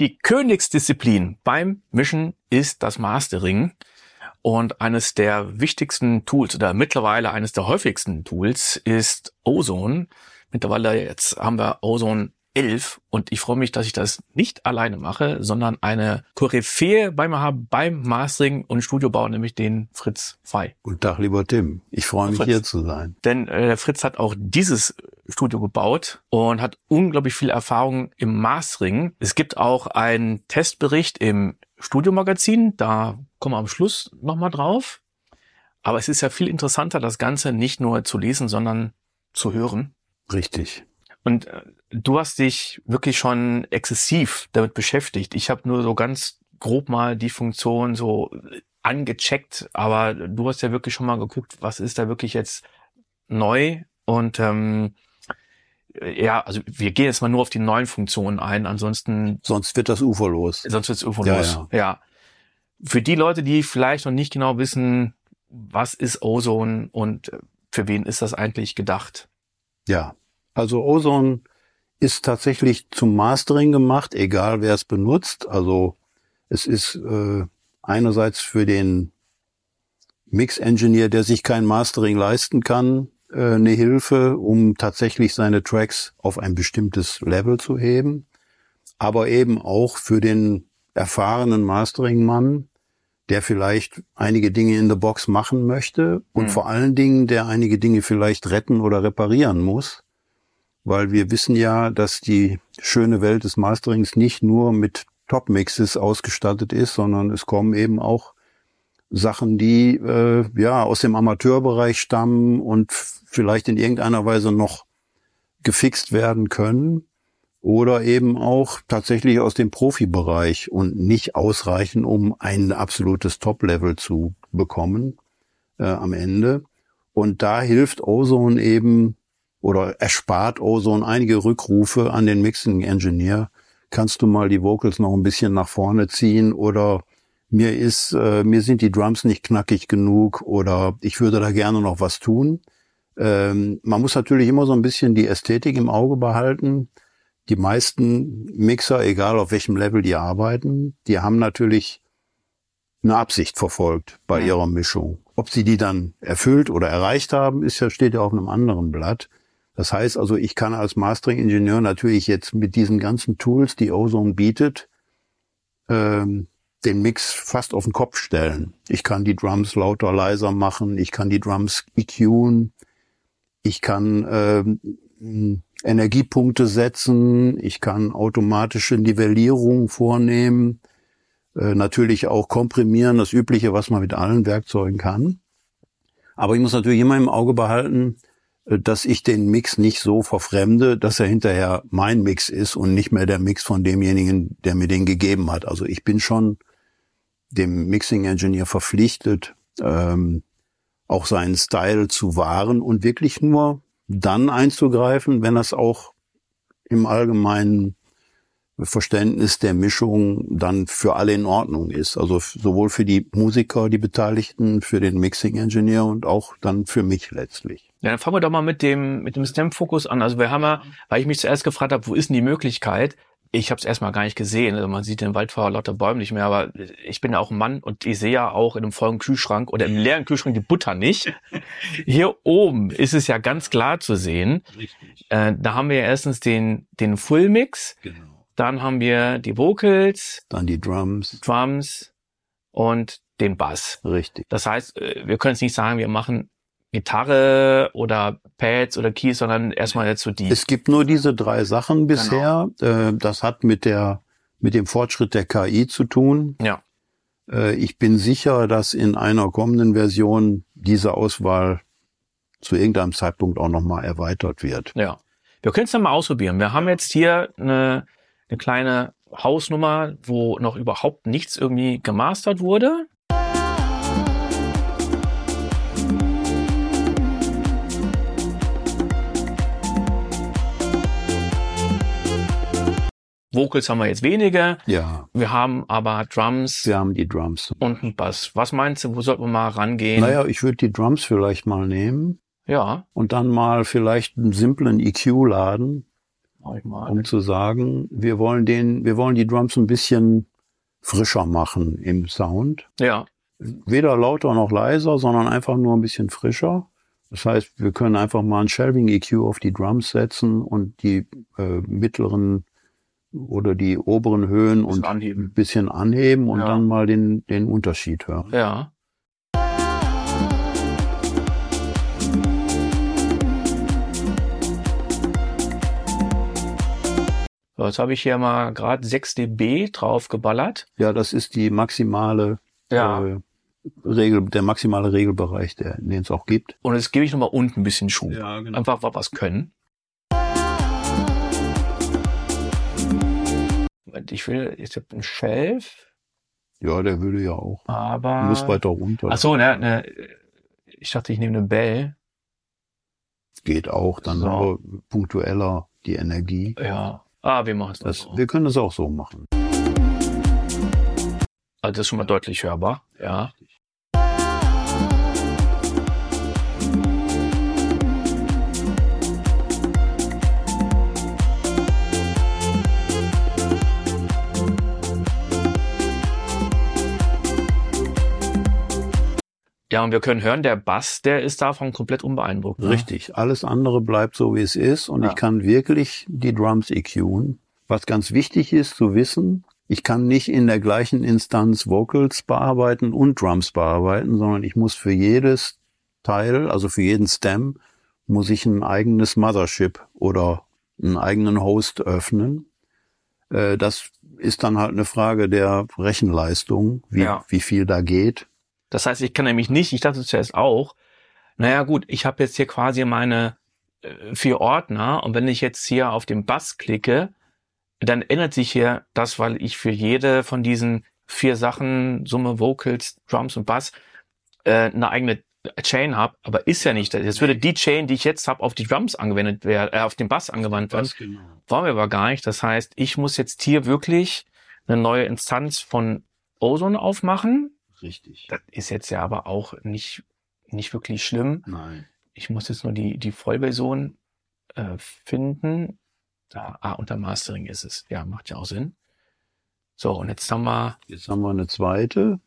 Die Königsdisziplin beim Mischen ist das Mastering. Und eines der wichtigsten Tools oder mittlerweile eines der häufigsten Tools ist Ozone. Mittlerweile jetzt haben wir Ozone 11 und ich freue mich, dass ich das nicht alleine mache, sondern eine Koryphäe bei mir habe beim Mastering und Studiobau, nämlich den Fritz Fei. Guten Tag, lieber Tim. Ich freue mich, Fritz. hier zu sein. Denn äh, Fritz hat auch dieses Studio gebaut und hat unglaublich viel Erfahrung im Mastering. Es gibt auch einen Testbericht im Studiomagazin, da kommen wir am Schluss nochmal drauf. Aber es ist ja viel interessanter, das Ganze nicht nur zu lesen, sondern zu hören. Richtig. Und äh, du hast dich wirklich schon exzessiv damit beschäftigt. Ich habe nur so ganz grob mal die Funktion so angecheckt, aber du hast ja wirklich schon mal geguckt, was ist da wirklich jetzt neu und ähm, ja, also wir gehen jetzt mal nur auf die neuen Funktionen ein, ansonsten sonst wird das uferlos. Sonst wird es uferlos. Ja, ja. ja. Für die Leute, die vielleicht noch nicht genau wissen, was ist Ozone und für wen ist das eigentlich gedacht? Ja, also Ozone ist tatsächlich zum Mastering gemacht, egal wer es benutzt. Also es ist äh, einerseits für den Mix-Engineer, der sich kein Mastering leisten kann, äh, eine Hilfe, um tatsächlich seine Tracks auf ein bestimmtes Level zu heben, aber eben auch für den erfahrenen Mastering-Mann, der vielleicht einige Dinge in der Box machen möchte und mhm. vor allen Dingen, der einige Dinge vielleicht retten oder reparieren muss weil wir wissen ja, dass die schöne Welt des Masterings nicht nur mit Top-Mixes ausgestattet ist, sondern es kommen eben auch Sachen, die äh, ja aus dem Amateurbereich stammen und vielleicht in irgendeiner Weise noch gefixt werden können oder eben auch tatsächlich aus dem Profibereich und nicht ausreichen, um ein absolutes Top-Level zu bekommen äh, am Ende. Und da hilft Ozone eben oder erspart Ozone einige Rückrufe an den Mixing Engineer. Kannst du mal die Vocals noch ein bisschen nach vorne ziehen oder mir ist, äh, mir sind die Drums nicht knackig genug oder ich würde da gerne noch was tun. Ähm, man muss natürlich immer so ein bisschen die Ästhetik im Auge behalten. Die meisten Mixer, egal auf welchem Level die arbeiten, die haben natürlich eine Absicht verfolgt bei ihrer Mischung. Ob sie die dann erfüllt oder erreicht haben, ist ja, steht ja auf einem anderen Blatt. Das heißt also, ich kann als Mastering-Ingenieur natürlich jetzt mit diesen ganzen Tools, die Ozone bietet, ähm, den Mix fast auf den Kopf stellen. Ich kann die Drums lauter, leiser machen, ich kann die Drums EQen, ich kann ähm, Energiepunkte setzen, ich kann automatische Nivellierung vornehmen, äh, natürlich auch komprimieren, das Übliche, was man mit allen Werkzeugen kann. Aber ich muss natürlich immer im Auge behalten, dass ich den Mix nicht so verfremde, dass er hinterher mein Mix ist und nicht mehr der Mix von demjenigen, der mir den gegeben hat. Also ich bin schon dem Mixing Engineer verpflichtet, ähm, auch seinen Style zu wahren und wirklich nur dann einzugreifen, wenn das auch im allgemeinen Verständnis der Mischung dann für alle in Ordnung ist. Also sowohl für die Musiker, die Beteiligten, für den Mixing Engineer und auch dann für mich letztlich. Ja, dann fangen wir doch mal mit dem mit dem STEM-Fokus an. Also wir haben ja, weil ich mich zuerst gefragt habe, wo ist denn die Möglichkeit? Ich habe es erstmal gar nicht gesehen. Also man sieht den Wald vor lauter Bäumen nicht mehr, aber ich bin ja auch ein Mann und ich sehe ja auch in einem vollen Kühlschrank oder im leeren Kühlschrank die Butter nicht. Hier oben ist es ja ganz klar zu sehen. Äh, da haben wir ja erstens den den Full Mix. Genau dann haben wir die Vocals. Dann die Drums. Drums und den Bass. Richtig. Das heißt, äh, wir können jetzt nicht sagen, wir machen Gitarre oder Pads oder Keys, sondern erstmal jetzt so die. Es gibt nur diese drei Sachen bisher. Genau. Das hat mit der, mit dem Fortschritt der KI zu tun. Ja. Äh, ich bin sicher, dass in einer kommenden Version diese Auswahl zu irgendeinem Zeitpunkt auch nochmal erweitert wird. Ja. Wir können es dann mal ausprobieren. Wir haben jetzt hier eine eine kleine Hausnummer, wo noch überhaupt nichts irgendwie gemastert wurde. Vocals haben wir jetzt weniger. Ja. Wir haben aber Drums. Wir haben die Drums. Und einen Bass. Was meinst du, wo sollten wir mal rangehen? Naja, ich würde die Drums vielleicht mal nehmen. Ja. Und dann mal vielleicht einen simplen EQ laden um zu sagen, wir wollen den, wir wollen die Drums ein bisschen frischer machen im Sound. Ja. Weder lauter noch leiser, sondern einfach nur ein bisschen frischer. Das heißt, wir können einfach mal ein Shelving EQ auf die Drums setzen und die äh, mittleren oder die oberen Höhen und anheben. ein bisschen anheben und Ja. dann mal den, den Unterschied hören. Ja. So, jetzt habe ich hier mal gerade 6 dB draufgeballert. Ja, das ist die maximale äh, Regel, der maximale Regelbereich, der, den es auch gibt. Und jetzt gebe ich nochmal unten ein bisschen Schub. Ja, genau. Einfach weil wir es können. Ich will, ich habe einen Shelf, Ja, der würde ja auch. aber. Muss weiter runter. Ach so, ne, ne, ich dachte, ich nehme eine Bell. Geht auch. Dann So. haben wir punktueller die Energie. Ja. Ah, wir machen es Das, so. wir können das auch so machen. Also das ist schon mal deutlich hörbar. Ja. Ja, und wir können hören, der Bass, der ist davon komplett unbeeindruckt. ne? Richtig. Alles andere bleibt so, wie es ist. Und Ja. ich kann wirklich die Drums EQen. Was ganz wichtig ist zu wissen, ich kann nicht in der gleichen Instanz Vocals bearbeiten und Drums bearbeiten, sondern ich muss für jedes Teil, also für jeden Stem, muss ich ein eigenes Mothership oder einen eigenen Host öffnen. Äh, Das ist dann halt eine Frage der Rechenleistung, wie, Ja. wie viel da geht. Das heißt, ich kann nämlich nicht, ich dachte zuerst auch, naja gut, ich habe jetzt hier quasi meine äh, vier Ordner und wenn ich jetzt hier auf den Bass klicke, dann ändert sich hier das, weil ich für jede von diesen vier Sachen, Summe, Vocals, Drums und Bass, äh, eine eigene Chain habe, aber ist ja nicht. Jetzt würde die Chain, die ich jetzt habe, auf die Drums angewendet werden, äh, auf den Bass angewandt werden. genau. Wollen wir aber gar nicht. Das heißt, ich muss jetzt hier wirklich eine neue Instanz von Ozone aufmachen. Richtig. Das ist jetzt ja aber auch nicht, nicht wirklich schlimm. Nein. Ich muss jetzt nur die, die Vollversion äh, finden. Da, ah, unter Mastering ist es. Ja, macht ja auch Sinn. So, und jetzt haben wir, Jetzt haben wir eine zweite.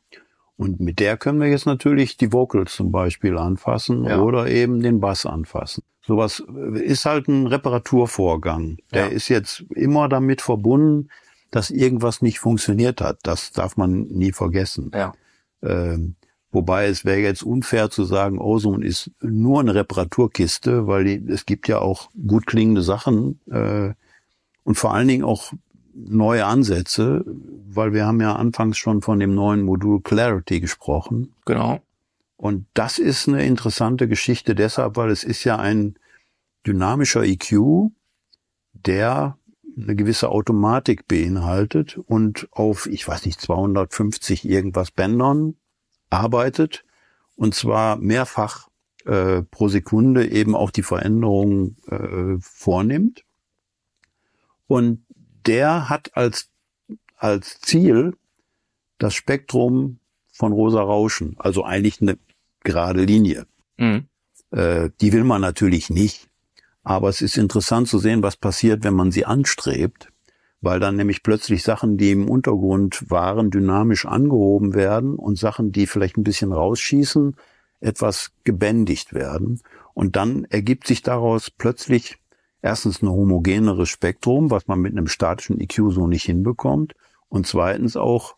Und mit der können wir jetzt natürlich die Vocals zum Beispiel anfassen Ja. oder eben den Bass anfassen. Sowas ist halt ein Reparaturvorgang. Der Ja. ist jetzt immer damit verbunden, dass irgendwas nicht funktioniert hat. Das darf man nie vergessen. ja, Ähm, wobei es wäre jetzt unfair zu sagen, Ozone ist nur eine Reparaturkiste, weil die, es gibt ja auch gut klingende Sachen äh, und vor allen Dingen auch neue Ansätze, weil wir haben ja anfangs schon von dem neuen Modul Clarity gesprochen. genau. Und das ist eine interessante Geschichte deshalb, weil es ist ja ein dynamischer EQ, der eine gewisse Automatik beinhaltet und auf, ich weiß nicht, 250 irgendwas Bändern arbeitet und zwar mehrfach äh, pro Sekunde eben auch die Veränderungen äh, vornimmt. Und der hat als, als Ziel das Spektrum von rosa Rauschen, also eigentlich eine gerade Linie. Mhm. Äh, die will man natürlich nicht. Aber es ist interessant zu sehen, was passiert, wenn man sie anstrebt, weil dann nämlich plötzlich Sachen, die im Untergrund waren, dynamisch angehoben werden und Sachen, die vielleicht ein bisschen rausschießen, etwas gebändigt werden. Und dann ergibt sich daraus plötzlich erstens ein homogeneres Spektrum, was man mit einem statischen EQ so nicht hinbekommt. Und zweitens auch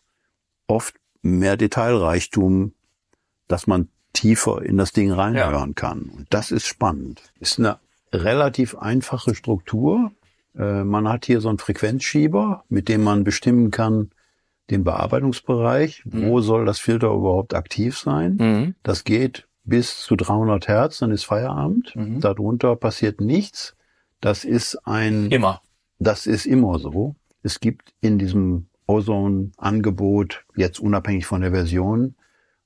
oft mehr Detailreichtum, dass man tiefer in das Ding reinhören kann. Und das ist spannend. Ist eine relativ einfache Struktur. Äh, man hat hier so einen Frequenzschieber, mit dem man bestimmen kann, den Bearbeitungsbereich, wo soll das Filter überhaupt aktiv sein. Mhm. Das geht bis zu 300 Hertz, dann ist Feierabend. Mhm. Darunter passiert nichts. Das ist ein Immer. das ist immer so. Es gibt in diesem Ozone-Angebot, jetzt unabhängig von der Version,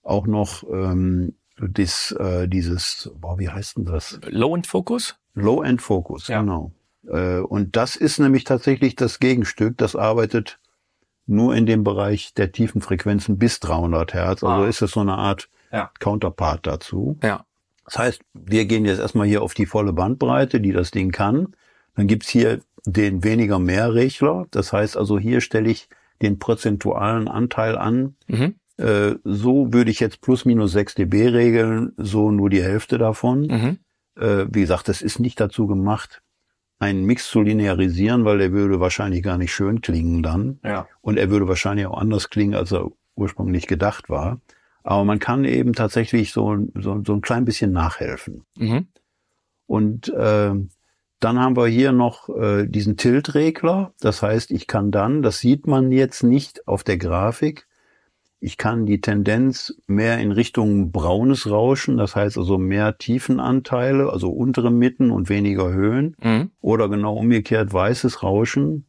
auch noch ähm, dis, äh, dieses, boah, wie heißt denn das? Low-End-Fokus? Low-End-Focus, Ja. genau. Äh, und das ist nämlich tatsächlich das Gegenstück. Das arbeitet nur in dem Bereich der tiefen Frequenzen bis 300 Hertz. Also Ah. ist es so eine Art Ja. Counterpart dazu. Ja. Das heißt, wir gehen jetzt erstmal hier auf die volle Bandbreite, die das Ding kann. Dann gibt's hier den weniger mehr Regler. Das heißt also, hier stelle ich den prozentualen Anteil an. Mhm. Äh, so würde ich jetzt plus minus 6 dB regeln, so nur die Hälfte davon. Mhm. Äh, wie gesagt, das ist nicht dazu gemacht, einen Mix zu linearisieren, weil der würde wahrscheinlich gar nicht schön klingen dann. Ja. Und er würde wahrscheinlich auch anders klingen, als er ursprünglich gedacht war. Aber man kann eben tatsächlich so, so, so ein klein bisschen nachhelfen. Mhm. Und äh, dann haben wir hier noch äh, diesen Tilt-Regler. Das heißt, ich kann dann, das sieht man jetzt nicht auf der Grafik, ich kann die Tendenz mehr in Richtung braunes Rauschen, das heißt also mehr Tiefenanteile, also untere Mitten und weniger Höhen, Mhm. oder genau umgekehrt weißes Rauschen,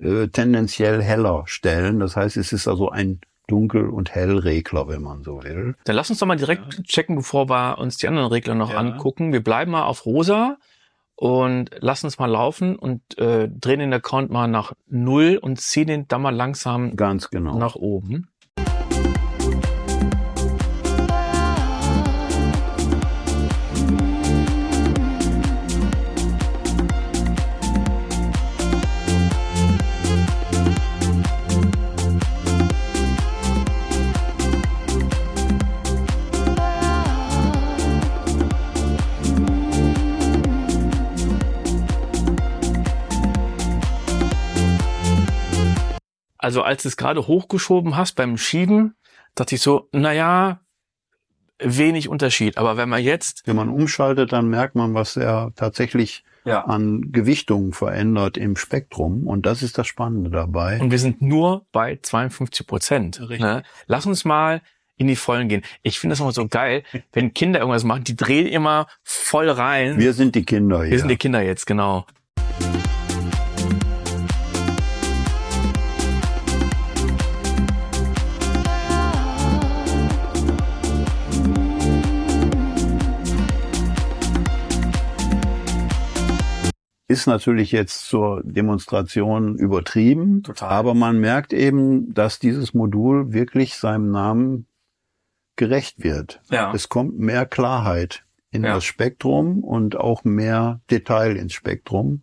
äh, tendenziell heller stellen. Das heißt, es ist also ein Dunkel- und Hellregler, wenn man so will. Dann lass uns doch mal direkt checken, bevor wir uns die anderen Regler noch Ja. angucken. Wir bleiben mal auf rosa und lassen es mal laufen und äh, drehen den Account mal nach null und ziehen den dann mal langsam Ganz genau. nach oben. Also als du es gerade hochgeschoben hast beim Schieben, dachte ich so, naja, wenig Unterschied. Aber wenn man jetzt Wenn man umschaltet, dann merkt man, was er tatsächlich ja. an Gewichtung verändert im Spektrum. Und das ist das Spannende dabei. Und wir sind nur bei 52 Prozent. Richtig. Ne? Lass uns mal in die Vollen gehen. Ich finde das immer so geil, wenn Kinder irgendwas machen, die drehen immer voll rein. Wir sind die Kinder hier. Wir sind die Kinder jetzt, genau. Ist natürlich jetzt zur Demonstration übertrieben, Total. aber man merkt eben, dass dieses Modul wirklich seinem Namen gerecht wird. Ja. Es kommt mehr Klarheit in Ja. das Spektrum und auch mehr Detail ins Spektrum.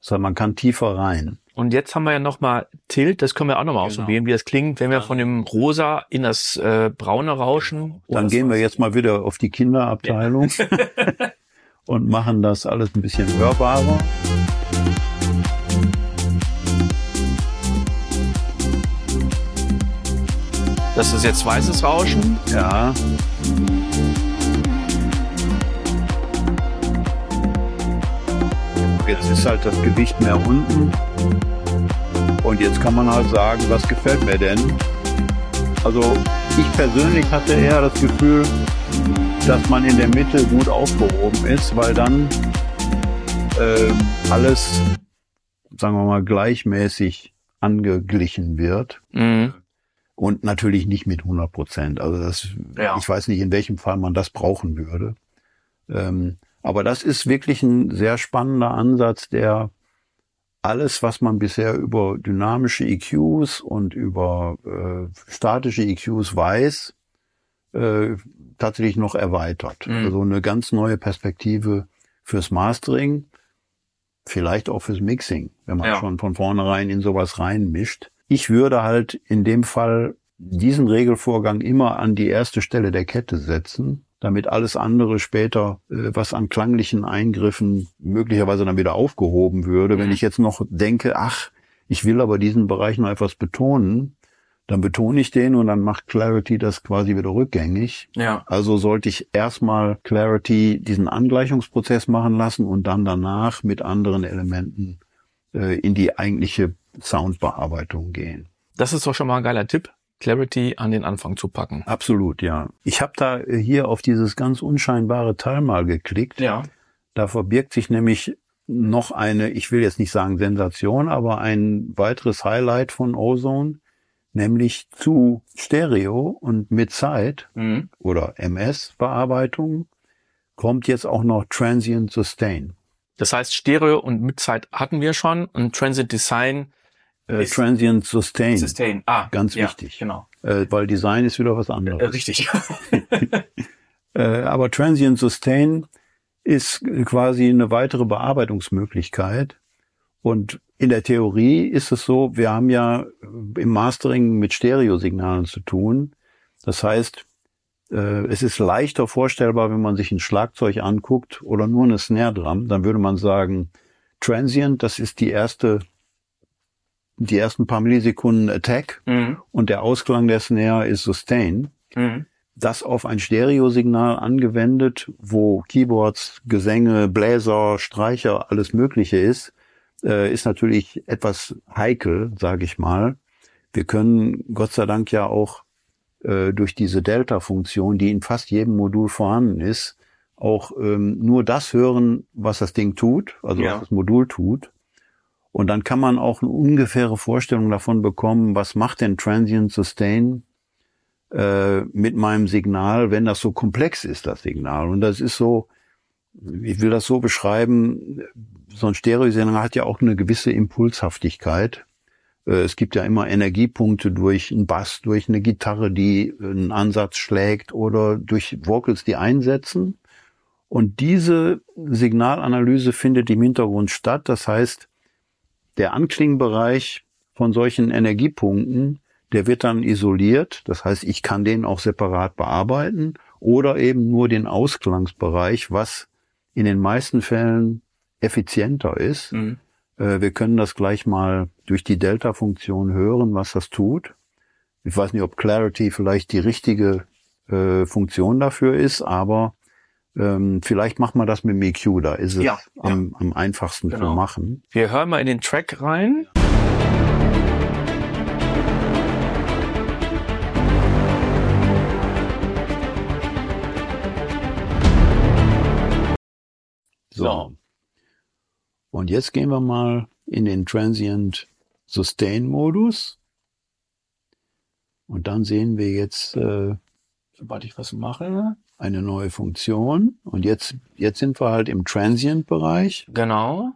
Das heißt, man kann tiefer rein. Und jetzt haben wir ja nochmal Tilt, das können wir auch nochmal Genau. ausprobieren, wie das klingt, wenn wir von dem Rosa in das äh, braune rauschen. Dann gehen wir jetzt mal wieder auf die Kinderabteilung und machen das alles ein bisschen hörbarer. Das ist jetzt weißes Rauschen. Ja. Jetzt ist halt das Gewicht mehr unten. Und jetzt kann man halt sagen, was gefällt mir denn? Also ich persönlich hatte eher das Gefühl, dass man in der Mitte gut aufgehoben ist, weil dann ähm, alles, sagen wir mal, gleichmäßig angeglichen wird. Mhm. Und natürlich nicht mit 100 Prozent. Also das, Ja. ich weiß nicht, in welchem Fall man das brauchen würde. Ähm, aber das ist wirklich ein sehr spannender Ansatz, der alles, was man bisher über dynamische EQs und über äh, statische EQs weiß, äh, tatsächlich noch erweitert. Mhm. Also eine ganz neue Perspektive fürs Mastering, vielleicht auch fürs Mixing, wenn man Ja. schon von vornherein in sowas reinmischt. Ich würde halt in dem Fall diesen Regelvorgang immer an die erste Stelle der Kette setzen, damit alles andere später, äh, was an klanglichen Eingriffen möglicherweise dann wieder aufgehoben würde. Wenn Mhm. ich jetzt noch denke, ach, ich will aber diesen Bereich noch etwas betonen, dann betone ich den und dann macht Clarity das quasi wieder rückgängig. Ja. Also sollte ich erstmal Clarity diesen Angleichungsprozess machen lassen und dann danach mit anderen Elementen äh, in die eigentliche Soundbearbeitung gehen. Das ist doch schon mal ein geiler Tipp, Clarity an den Anfang zu packen. Absolut, ja. Ich habe da äh, hier auf dieses ganz unscheinbare Teil mal geklickt. Ja. Da verbirgt sich nämlich noch eine, ich will jetzt nicht sagen Sensation, aber ein weiteres Highlight von Ozone, nämlich zu Stereo und mit Zeit Mhm. oder MS-Bearbeitung kommt jetzt auch noch Transient Sustain. Das heißt, Stereo und Mitzeit hatten wir schon und Transit Design Äh, Ist- Transient Sustain, Sustain. Ah, Ganz ja, wichtig. Genau. äh, weil Design ist wieder was Äh, anderes. richtig. Äh, aber Transient Sustain ist quasi eine weitere Bearbeitungsmöglichkeit. Und in der Theorie ist es so, wir haben ja im Mastering mit Stereosignalen zu tun. Das heißt, äh, es ist leichter vorstellbar, wenn man sich ein Schlagzeug anguckt oder nur eine Snare Drum, dann würde man sagen, Transient, das ist die erste, die ersten paar Millisekunden Attack mhm. und der Ausklang der Snare ist Sustain. Mhm. Das auf ein Stereosignal angewendet, wo Keyboards, Gesänge, Bläser, Streicher, alles Mögliche ist, äh, ist natürlich etwas heikel, sage ich mal. Wir können Gott sei Dank ja auch äh, durch diese Delta-Funktion, die in fast jedem Modul vorhanden ist, auch ähm, nur das hören, was das Ding tut, also ja. was das Modul tut. Und dann kann man auch eine ungefähre Vorstellung davon bekommen, was macht denn Transient Sustain äh, mit meinem Signal, wenn das so komplex ist, das Signal. Und das ist so, ich will das so beschreiben, so ein Stereosignal hat ja auch eine gewisse Impulshaftigkeit. Äh, es gibt ja immer Energiepunkte durch einen Bass, durch eine Gitarre, die einen Ansatz schlägt oder durch Vocals, die einsetzen. Und diese Signalanalyse findet im Hintergrund statt. Das heißt, der Anklingbereich von solchen Energiepunkten, der wird dann isoliert. Das heißt, ich kann den auch separat bearbeiten oder eben nur den Ausklangsbereich, was in den meisten Fällen effizienter ist. Mhm. Äh, wir können das gleich mal durch die Delta-Funktion hören, was das tut. Ich weiß nicht, ob Clarity vielleicht die richtige äh, Funktion dafür ist, aber ähm, vielleicht macht man das mit MQ, da ist es ja, am, ja. am, einfachsten genau. zu machen. Wir hören mal in den Track rein. So. Und jetzt gehen wir mal in den Transient Sustain Modus. Und dann sehen wir jetzt, äh, sobald ich was mache, eine neue Funktion. Und jetzt, jetzt sind wir halt im Transient-Bereich. Genau.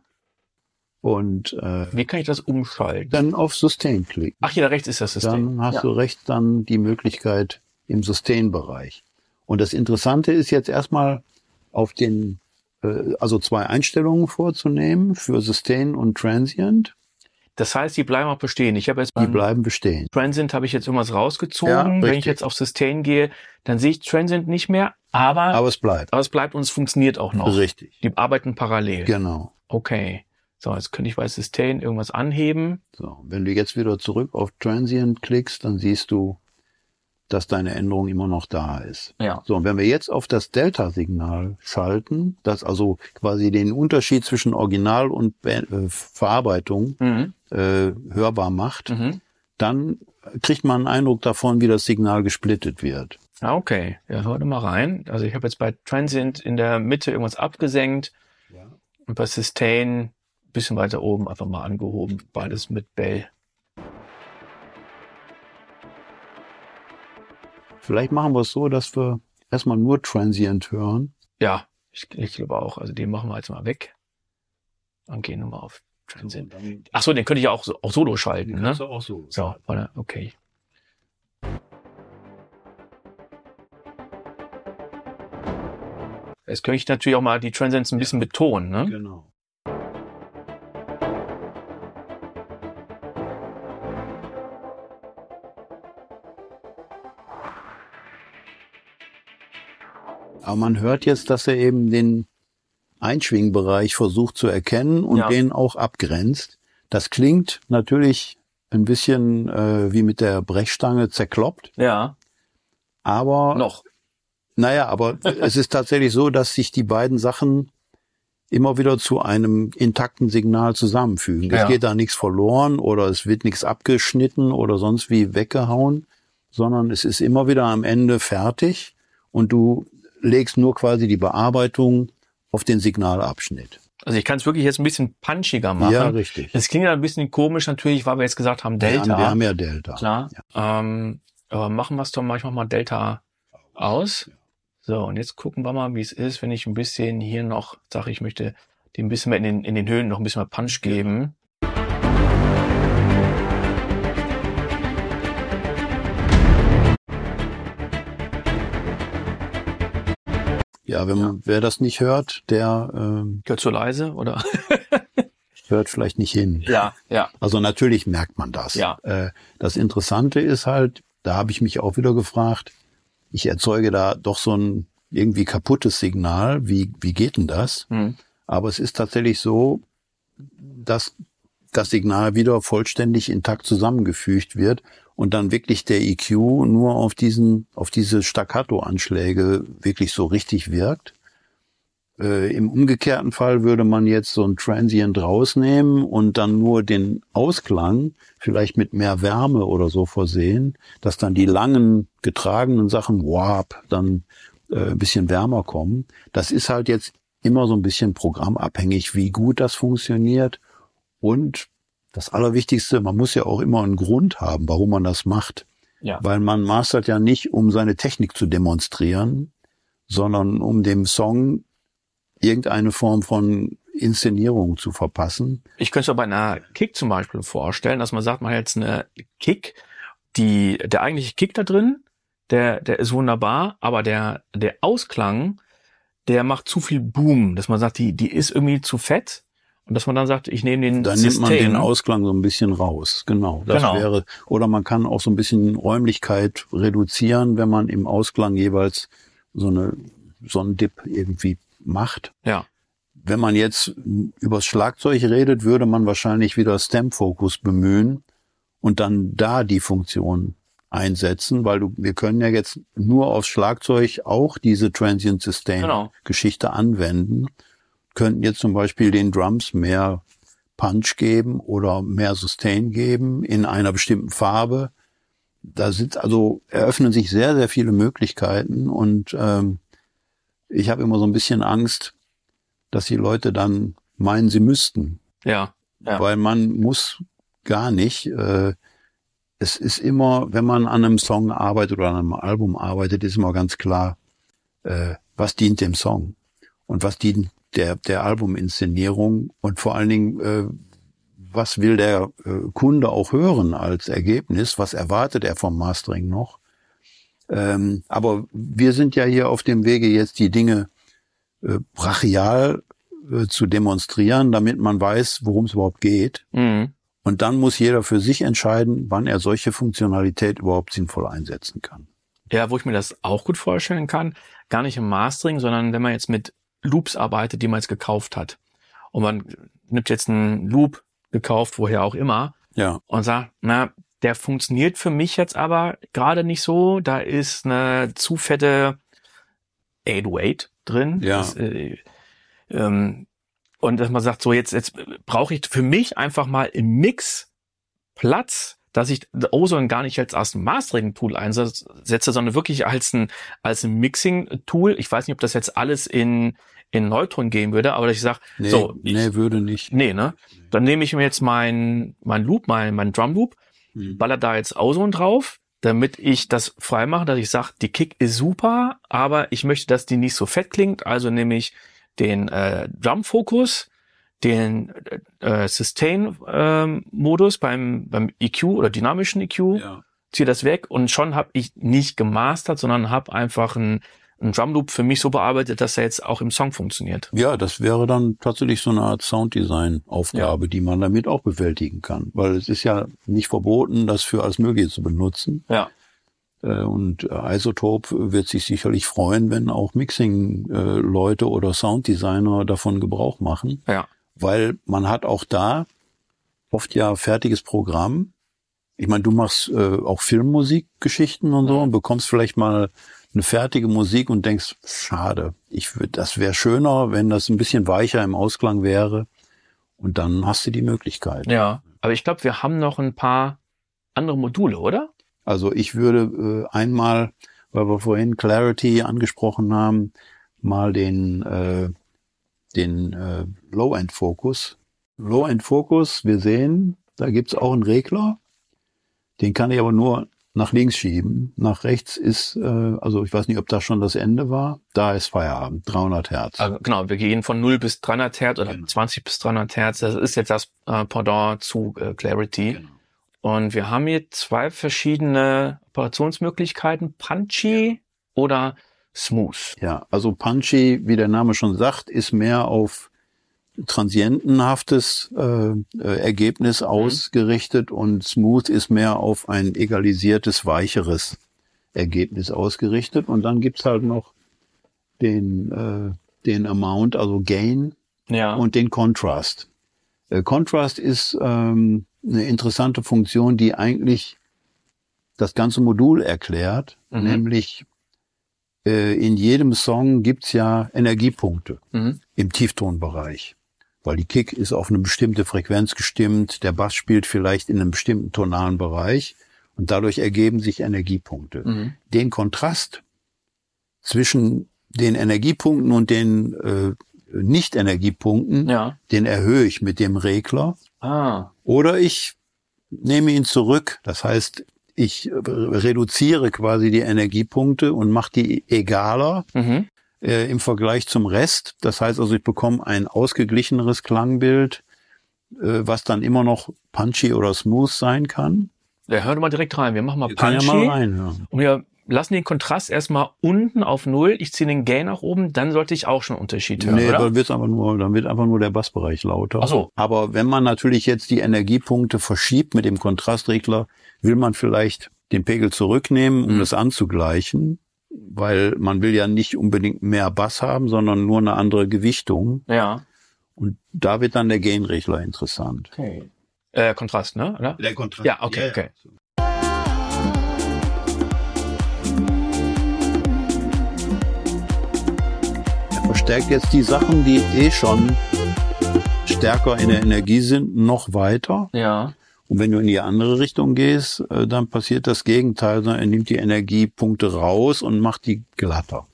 Und äh, wie kann ich das umschalten? Dann auf Sustain klicken. Ach, hier rechts ist das Sustain. Dann hast ja. du rechts dann die Möglichkeit im Sustain-Bereich. Und das Interessante ist jetzt erstmal auf den also zwei Einstellungen vorzunehmen für Sustain und Transient. Das heißt, die bleiben auch bestehen. Ich habe jetzt die bleiben bestehen. Transient habe ich jetzt irgendwas rausgezogen. Ja, Wenn ich jetzt auf Sustain gehe, dann sehe ich Transient nicht mehr, aber aber es bleibt. Aber es bleibt und es funktioniert auch noch. Richtig. Die arbeiten parallel. Genau. Okay. So, jetzt könnte ich bei Sustain irgendwas anheben. So, wenn du jetzt wieder zurück auf Transient klickst, dann siehst du dass deine Änderung immer noch da ist. Ja. So, und wenn wir jetzt auf das Delta-Signal schalten, das also quasi den Unterschied zwischen Original und Be äh, Verarbeitung mhm. äh, hörbar macht, mhm. dann kriegt man einen Eindruck davon, wie das Signal gesplittet wird. Ah, okay. Ja, hör mal rein. Also ich habe jetzt bei Transient in der Mitte irgendwas abgesenkt ja. und bei Sustain ein bisschen weiter oben einfach mal angehoben. Beides mit Bell. Vielleicht machen wir es so, dass wir erstmal nur Transient hören. Ja, ich, ich glaube auch. Also den machen wir jetzt mal weg und gehen nochmal auf Transient. Ach so, den könnte ich ja auch, so, auch solo schalten, den ne? Du auch solo. So, warte, okay. Jetzt könnte ich natürlich auch mal die Transients ein bisschen betonen, ne? Genau. Aber man hört jetzt, dass er eben den Einschwingbereich versucht zu erkennen und ja. den auch abgrenzt. Das klingt natürlich ein bisschen äh, wie mit der Brechstange zerkloppt. Ja. Aber noch. Naja, aber es ist tatsächlich so, dass sich die beiden Sachen immer wieder zu einem intakten Signal zusammenfügen. Es geht da nichts verloren oder es wird nichts abgeschnitten oder sonst wie weggehauen, sondern es ist immer wieder am Ende fertig und du legst nur quasi die Bearbeitung auf den Signalabschnitt. Also ich kann es wirklich jetzt ein bisschen punchiger machen. Ja, richtig. Das klingt ja ein bisschen komisch natürlich, weil wir jetzt gesagt haben Delta. Wir haben, wir haben ja Delta. Klar. Ja. Ähm, aber machen wir es doch manchmal mal Delta aus. So, und jetzt gucken wir mal, wie es ist, wenn ich ein bisschen hier noch sage, ich möchte dem ein bisschen mehr in den, in den Höhen noch ein bisschen mehr Punch geben. Ja, wenn man, wer das nicht hört, der ähm, Gehört zu leise, oder? hört vielleicht nicht hin. Ja, ja. Also natürlich merkt man das. Ja. Äh, das Interessante ist halt, da habe ich mich auch wieder gefragt, ich erzeuge da doch so ein irgendwie kaputtes Signal. Wie, wie geht denn das? Hm. Aber es ist tatsächlich so, dass das Signal wieder vollständig intakt zusammengefügt wird und dann wirklich der EQ nur auf diesen, auf diese Staccato-Anschläge wirklich so richtig wirkt. Äh, Im umgekehrten Fall würde man jetzt so ein Transient rausnehmen und dann nur den Ausklang vielleicht mit mehr Wärme oder so versehen, dass dann die langen getragenen Sachen, warp, dann äh, ein bisschen wärmer kommen. Das ist halt jetzt immer so ein bisschen programmabhängig, wie gut das funktioniert. Und das Allerwichtigste, man muss ja auch immer einen Grund haben, warum man das macht. Ja. Weil man mastert ja nicht, um seine Technik zu demonstrieren, sondern um dem Song irgendeine Form von Inszenierung zu verpassen. Ich könnte es bei einer Kick zum Beispiel vorstellen, dass man sagt, man hat jetzt eine Kick, die, der eigentliche Kick da drin, der, der ist wunderbar, aber der, der Ausklang, der macht zu viel Boom, dass man sagt, die, die ist irgendwie zu fett und dass man dann sagt, ich nehme den Dann nimmt man den Ausklang so ein bisschen raus. Genau. Das Genau. wäre, oder man kann auch so ein bisschen Räumlichkeit reduzieren, wenn man im Ausklang jeweils so eine, so einen Dip irgendwie macht. Ja, Wenn man jetzt übers Schlagzeug redet, würde man wahrscheinlich wieder Stem-Focus bemühen und dann da die Funktion einsetzen, weil du, wir können ja jetzt nur aufs Schlagzeug auch diese Transient Sustain Genau. Geschichte anwenden. Könnten jetzt zum Beispiel den Drums mehr Punch geben oder mehr Sustain geben in einer bestimmten Farbe. Da sind also eröffnen sich sehr, sehr viele Möglichkeiten und ähm, ich habe immer so ein bisschen Angst, dass die Leute dann meinen, sie müssten, ja, ja. weil man muss gar nicht. Äh, es ist immer, wenn man an einem Song arbeitet oder an einem Album arbeitet, ist immer ganz klar, äh, was dient dem Song und was dient der, der Albuminszenierung und vor allen Dingen, äh, was will der äh, Kunde auch hören als Ergebnis, was erwartet er vom Mastering noch. Ähm, aber wir sind ja hier auf dem Wege, jetzt die Dinge äh, brachial äh, zu demonstrieren, damit man weiß, worum es überhaupt geht. Mhm. Und dann muss jeder für sich entscheiden, wann er solche Funktionalität überhaupt sinnvoll einsetzen kann. Ja, wo ich mir das auch gut vorstellen kann, gar nicht im Mastering, sondern wenn man jetzt mit Loops arbeitet, die man jetzt gekauft hat. Und man nimmt jetzt einen Loop gekauft, woher auch immer, Ja, und sagt, na, der funktioniert für mich jetzt aber gerade nicht so. Da ist eine zu fette 808 drin. Ja. Das, äh, ähm, und dass man sagt, so jetzt, jetzt brauche ich für mich einfach mal im Mix Platz, dass ich Ozone gar nicht als, als Mastering-Tool einsetze, sondern wirklich als ein, als ein Mixing-Tool. Ich weiß nicht, ob das jetzt alles in, in Neutron gehen würde, aber dass ich sage, nee, so, ich, nee, würde nicht. Nee, ne? Dann nehme ich mir jetzt mein, mein Loop, mein, mein Drum Loop, Hm. baller da jetzt Ozone drauf, damit ich das freimache, dass ich sage, die Kick ist super, aber ich möchte, dass die nicht so fett klingt. Also nehme ich den äh, Drum Focus, den äh, Sustain ähm, Modus beim beim EQ oder dynamischen EQ, Ja. ziehe das weg und schon habe ich nicht gemastert, sondern habe einfach einen, einen Drum Loop für mich so bearbeitet, dass er jetzt auch im Song funktioniert. ja, das wäre dann tatsächlich so eine Art Sounddesign-Aufgabe, die man damit auch bewältigen kann. Weil es ist ja nicht verboten, das für alles Mögliche zu benutzen. Ja. Äh, Und äh, Isotope wird sich sicherlich freuen, wenn auch Mixing-Leute oder Sounddesigner davon Gebrauch machen. Ja. Weil man hat auch da oft ja fertiges Programm. Ich meine, du machst äh, auch Filmmusikgeschichten und so und bekommst vielleicht mal eine fertige Musik und denkst, schade, ich würde, das wäre schöner, wenn das ein bisschen weicher im Ausklang wäre. Und dann hast du die Möglichkeit. Ja. Aber ich glaube, wir haben noch ein paar andere Module, oder? Also ich würde äh, einmal, weil wir vorhin Clarity angesprochen haben, mal den, äh, den äh, Low-End-Fokus. Low-End-Fokus, wir sehen, da gibt's auch einen Regler. Den kann ich aber nur nach links schieben. Nach rechts ist, äh, also ich weiß nicht, ob das schon das Ende war. Da ist Feierabend, 300 Hertz. Also, genau, wir gehen von 0 bis 300 Hertz oder Genau. 20 bis 300 Hertz. Das ist jetzt das äh, Pendant zu äh, Clarity. Genau. Und wir haben hier zwei verschiedene Operationsmöglichkeiten. Punchy oder Smooth. Ja, also Punchy, wie der Name schon sagt, ist mehr auf transientenhaftes äh, äh, Ergebnis ausgerichtet und Smooth ist mehr auf ein egalisiertes, weicheres Ergebnis ausgerichtet. Und dann gibt's halt noch den, äh, den Amount, also Gain Ja. und den Contrast. Äh, Contrast ist ähm, eine interessante Funktion, die eigentlich das ganze Modul erklärt, Mhm. nämlich äh, in jedem Song gibt's ja Energiepunkte mhm. im Tieftonbereich. Weil die Kick ist auf eine bestimmte Frequenz gestimmt, der Bass spielt vielleicht in einem bestimmten tonalen Bereich und dadurch ergeben sich Energiepunkte. Mhm. Den Kontrast zwischen den Energiepunkten und den äh, Nicht-Energiepunkten, Ja. den erhöhe ich mit dem Regler. Ah. Oder ich nehme ihn zurück. Das heißt, ich reduziere quasi die Energiepunkte und mache die egaler Mhm. äh, im Vergleich zum Rest. Das heißt also, ich bekomme ein ausgeglicheneres Klangbild, äh, was dann immer noch punchy oder smooth sein kann. Ja, hör doch mal direkt rein. Wir machen mal Kann ja Punchy. mal reinhören. Und wir lassen den Kontrast erstmal unten auf Null. Ich ziehe den Gain nach oben, dann sollte ich auch schon einen Unterschied hören, Nee, oder? dann wird's einfach nur, dann wird einfach nur der Bassbereich lauter. Ach so. Aber wenn man natürlich jetzt die Energiepunkte verschiebt mit dem Kontrastregler, will man vielleicht den Pegel zurücknehmen, um Mhm. das anzugleichen, weil man will ja nicht unbedingt mehr Bass haben, sondern nur eine andere Gewichtung. Ja. Und da wird dann der Gainregler interessant. Okay. Äh, Kontrast, ne? Oder? Der Kontrast. Ja, okay, okay. Verstärkt jetzt die Sachen, die eh schon stärker in der Energie sind, noch weiter. Ja. Und wenn du in die andere Richtung gehst, äh, dann passiert das Gegenteil. sondern Er nimmt die Energiepunkte raus und macht die glatter.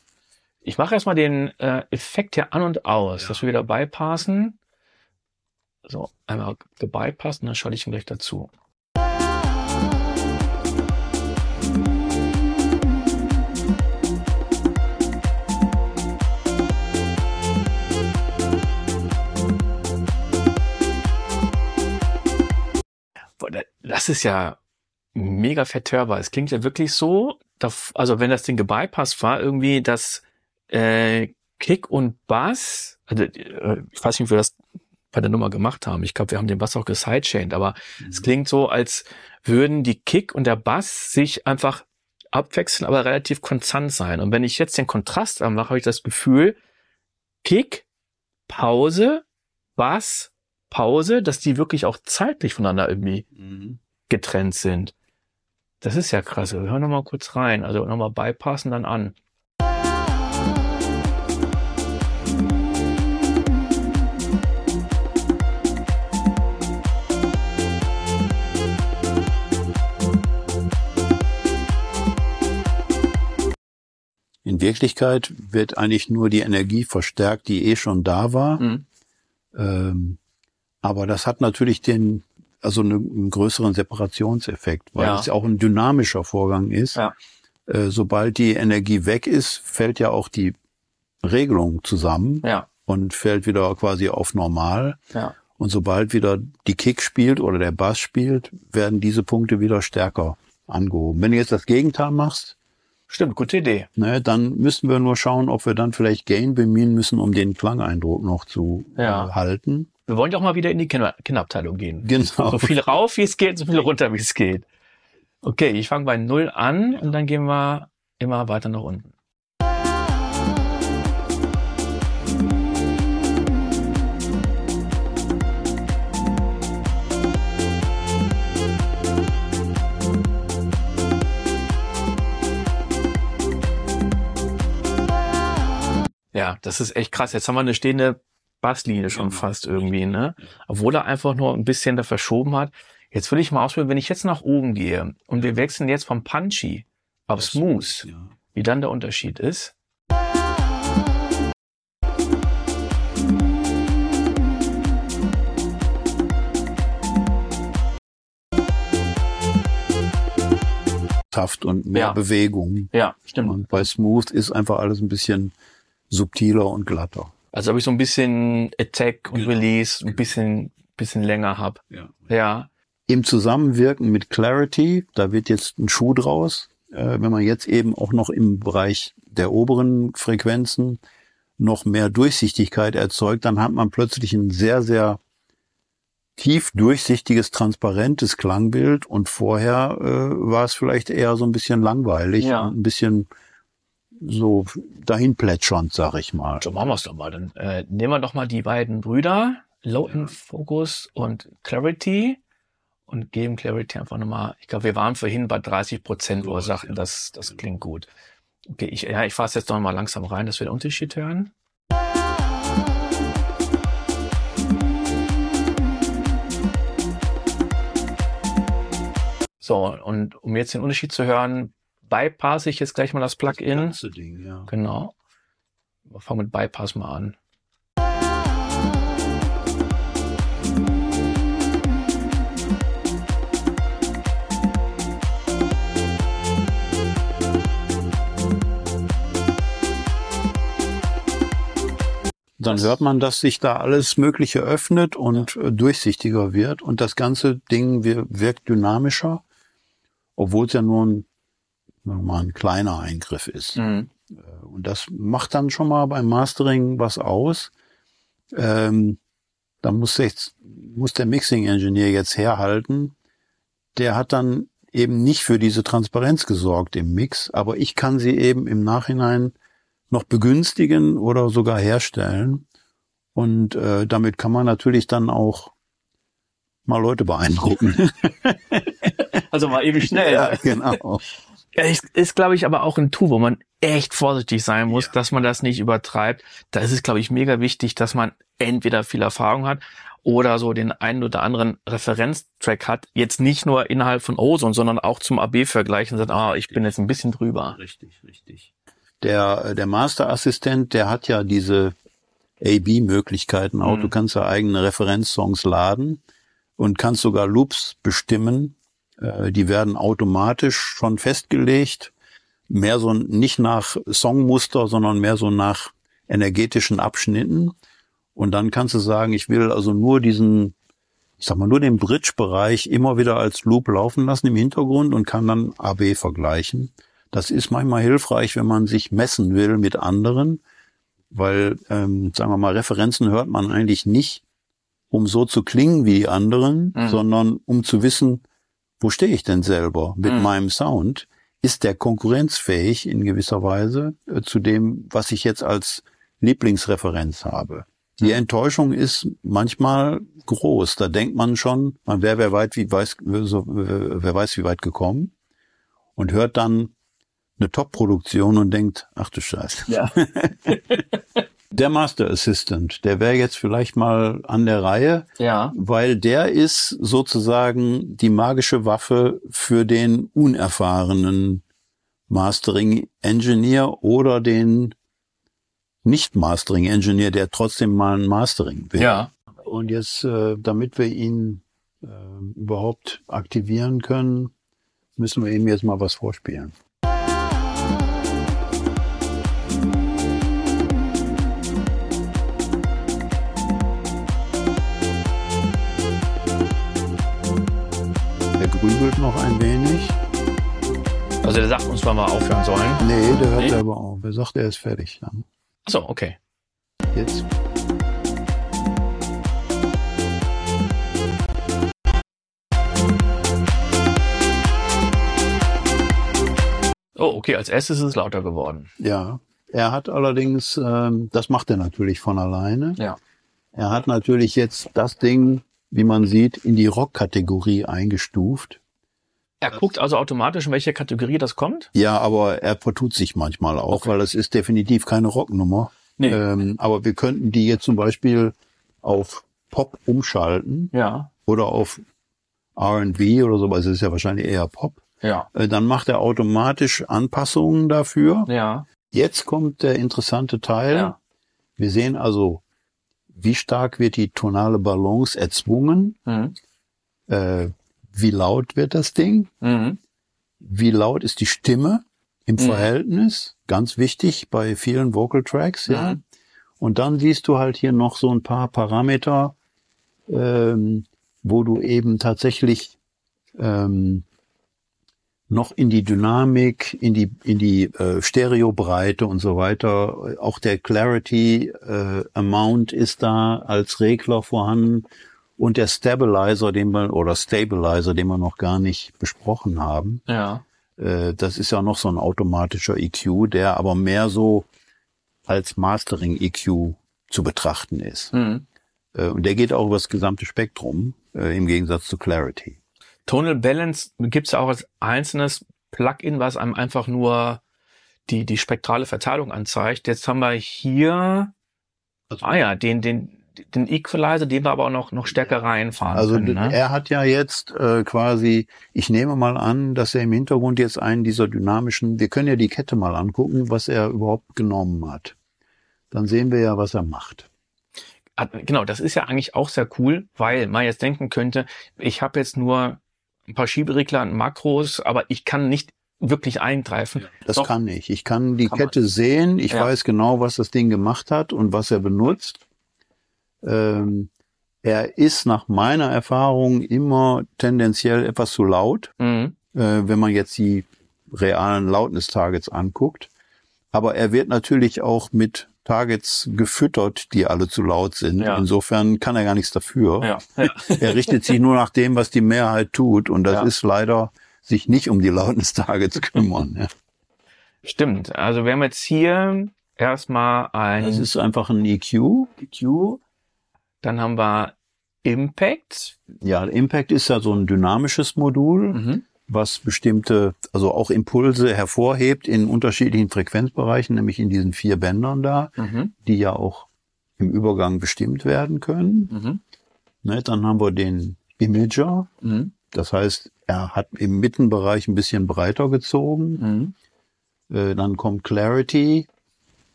Ich mache erstmal den äh, Effekt hier an und aus, dass wir wieder bypassen. So, einmal gebypasst und dann schalte ich ihn gleich dazu. Das ist ja mega vertörbar. Es klingt ja wirklich so, also wenn das Ding gebypasst war, irgendwie, dass äh, Kick und Bass, also äh, ich weiß nicht, wie wir das bei der Nummer gemacht haben. Ich glaube, wir haben den Bass auch gesidechained, aber es klingt so, als würden die Kick und der Bass sich einfach abwechseln, aber relativ konstant sein. Und wenn ich jetzt den Kontrast anmache, habe ich das Gefühl, Kick, Pause, Bass, Pause, dass die wirklich auch zeitlich voneinander irgendwie getrennt sind. Das ist ja krass. Wir hören noch mal kurz rein. Also nochmal bypassen dann an. In Wirklichkeit wird eigentlich nur die Energie verstärkt, die eh schon da war. Mhm. Ähm, aber das hat natürlich den, also eine, einen größeren Separationseffekt, weil Ja. es ja auch ein dynamischer Vorgang ist. Ja. Äh, sobald die Energie weg ist, fällt ja auch die Regelung zusammen Ja, und fällt wieder quasi auf normal. ja. Und sobald wieder die Kick spielt oder der Bass spielt, werden diese Punkte wieder stärker angehoben. Wenn du jetzt das Gegenteil machst, Stimmt, gute Idee. ne, dann müssen wir nur schauen, ob wir dann vielleicht Gain bemühen müssen, um den Klangeindruck noch zu Ja. halten. Wir wollen ja auch mal wieder in die Kinder Kinderabteilung gehen. Genau. So viel rauf, wie es geht, so viel runter, wie es geht. Okay, ich fange bei Null an und dann gehen wir immer weiter nach unten. Ja, das ist echt krass. Jetzt haben wir eine stehende Basslinie schon fast irgendwie, ne? Obwohl er einfach nur ein bisschen da verschoben hat. Jetzt will ich mal ausprobieren, wenn ich jetzt nach oben gehe und wir wechseln jetzt vom Punchy auf Smooth, Ja. wie dann der Unterschied ist. Taft und mehr Ja. Bewegung. Ja, stimmt. Und bei Smooth ist einfach alles ein bisschen subtiler und glatter. Also ob ich so ein bisschen Attack und Genau. Release ein bisschen, bisschen länger hab. Ja. Ja, Im Zusammenwirken mit Clarity, da wird jetzt ein Schuh draus, äh, wenn man jetzt eben auch noch im Bereich der oberen Frequenzen noch mehr Durchsichtigkeit erzeugt, dann hat man plötzlich ein sehr, sehr tief durchsichtiges, transparentes Klangbild und vorher äh, war es vielleicht eher so ein bisschen langweilig, Ja. ein bisschen so dahin plätschernd, sag ich mal. So machen wir es doch mal. Dann äh, nehmen wir doch mal die beiden Brüder, Low in Focus und Clarity und geben Clarity einfach nochmal, ich glaube, wir waren vorhin bei 30 Prozent, wo wir sagten, das, das klingt gut. Okay, ich, ja, ich fasse jetzt noch mal langsam rein, dass wir den Unterschied hören. So, und um jetzt den Unterschied zu hören, bypasse ich jetzt gleich mal das Plugin. ganze Ding, ja. Genau. Wir fangen mit Bypass mal an. Dann Das- hört man, dass sich da alles Mögliche öffnet und äh, durchsichtiger wird und das ganze Ding wir- wirkt dynamischer, obwohl es ja nur ein, mal, ein kleiner Eingriff ist. Mhm. Und das macht dann schon mal beim Mastering was aus. Ähm, da muss, jetzt, muss der Mixing-Engineer jetzt herhalten. Der hat dann eben nicht für diese Transparenz gesorgt im Mix, aber ich kann sie eben im Nachhinein noch begünstigen oder sogar herstellen. Und äh, damit kann man natürlich dann auch mal Leute beeindrucken. Also mal eben schnell. ja, genau. Ist, ist glaube ich, aber auch ein Tool, wo man echt vorsichtig sein muss, Ja. dass man das nicht übertreibt. Da ist es, glaube ich, mega wichtig, dass man entweder viel Erfahrung hat oder so den einen oder anderen Referenztrack hat. Jetzt nicht nur innerhalb von Ozone, sondern auch zum AB-Vergleich und sagt, ah, ich bin jetzt ein bisschen drüber. Richtig, richtig. Der, äh, der Masterassistent, der hat ja diese AB-Möglichkeiten auch. Mhm. Du kannst ja eigene Referenzsongs laden und kannst sogar Loops bestimmen. Äh, Die werden automatisch schon festgelegt. Mehr so nicht nach Songmuster, sondern mehr so nach energetischen Abschnitten. Und dann kannst du sagen, ich will also nur diesen, ich sag mal, nur den Bridge-Bereich immer wieder als Loop laufen lassen im Hintergrund und kann dann AB vergleichen. Das ist manchmal hilfreich, wenn man sich messen will mit anderen, weil, ähm, sagen wir mal, Referenzen hört man eigentlich nicht, um so zu klingen wie die anderen, Mhm. sondern um zu wissen, wo stehe ich denn selber mit Mhm. meinem Sound? Ist der konkurrenzfähig in gewisser Weise äh, zu dem, was ich jetzt als Lieblingsreferenz habe? Die Enttäuschung ist manchmal groß. Da denkt man schon, man wäre wer weit wie weiß, wer weiß wie weit gekommen und hört dann eine Top-Produktion und denkt, ach du Scheiße. Ja. Der Master Assistant, der wäre jetzt vielleicht mal an der Reihe, Ja. weil der ist sozusagen die magische Waffe für den unerfahrenen Mastering Engineer oder den nicht Mastering Engineer, der trotzdem mal ein Mastering will. Ja. Und jetzt, äh, damit wir ihn äh, überhaupt aktivieren können, müssen wir ihm jetzt mal was vorspielen. Grübelt noch ein wenig. Also der sagt uns, wann wir aufhören sollen. Nee, der hört Nee? selber auf. Er sagt, er ist fertig. Dann. Achso, okay. Jetzt. Oh, okay, als erstes ist es lauter geworden. Ja. Er hat allerdings, ähm, das macht er natürlich von alleine. Ja. Er hat natürlich jetzt das Ding, wie man sieht, in die Rock-Kategorie eingestuft. Er guckt also automatisch, in welche Kategorie das kommt? Ja, aber er vertut sich manchmal auch, Okay. weil es ist definitiv keine Rocknummer. Nee. Ähm, aber wir könnten die jetzt zum Beispiel auf Pop umschalten Ja. oder auf R&B oder so, also es ist ja wahrscheinlich eher Pop. Ja. Äh, dann macht er automatisch Anpassungen dafür. Ja. Jetzt kommt der interessante Teil. Ja. Wir sehen also, wie stark wird die tonale Balance erzwungen, Mhm. äh, wie laut wird das Ding, Mhm. wie laut ist die Stimme im Mhm. Verhältnis, ganz wichtig bei vielen Vocal Tracks, ja. Mhm. Und dann siehst du halt hier noch so ein paar Parameter, ähm, wo du eben tatsächlich ähm, noch in die Dynamik, in die in die äh, Stereobreite und so weiter. Auch der Clarity äh, Amount ist da als Regler vorhanden und der Stabilizer, den wir oder Stabilizer, den wir noch gar nicht besprochen haben. Ja. Äh, das ist ja noch so ein automatischer EQ, der aber mehr so als Mastering EQ zu betrachten ist. Mhm. Äh, und der geht auch über das gesamte Spektrum äh, im Gegensatz zu Clarity. Tonal Balance gibt's ja auch als einzelnes Plugin, was einem einfach nur die, die spektrale Verteilung anzeigt. Jetzt haben wir hier, Also- ah ja, den, den, den Equalizer, den wir aber auch noch, noch stärker reinfahren Also können. Ne? er hat ja jetzt äh, quasi, ich nehme mal an, dass er im Hintergrund jetzt einen dieser dynamischen, wir können ja die Kette mal angucken, was er überhaupt genommen hat. Dann sehen wir ja, was er macht. Genau, das ist ja eigentlich auch sehr cool, weil man jetzt denken könnte, ich habe jetzt nur ein paar Schieberegler und Makros, aber ich kann nicht wirklich eingreifen. Das Doch. kann ich. Ich kann die Kann Kette sehen. Ich Ja. weiß genau, was das Ding gemacht hat und was er benutzt. Ähm, er ist nach meiner Erfahrung immer tendenziell etwas zu laut, Mhm. äh, wenn man jetzt die realen Loudness-Targets anguckt. Aber er wird natürlich auch mit Targets gefüttert, die alle zu laut sind. Ja. Insofern kann er gar nichts dafür. Ja. ja. Er richtet sich nur nach dem, was die Mehrheit tut. Und das ist leider sich nicht um die Loudness-Targets kümmern. ja. Stimmt. Also wir haben jetzt hier erstmal ein Das ist einfach ein EQ. EQ, dann haben wir Impact. Ja, Impact ist ja so ein dynamisches Modul, Mhm. Was bestimmte, also auch Impulse hervorhebt in unterschiedlichen Frequenzbereichen, nämlich in diesen vier Bändern da, Mhm. die ja auch im Übergang bestimmt werden können. Mhm. Ne, dann haben wir den Imager. Mhm. Das heißt, er hat im Mittenbereich ein bisschen breiter gezogen. Mhm. Äh, dann kommt Clarity,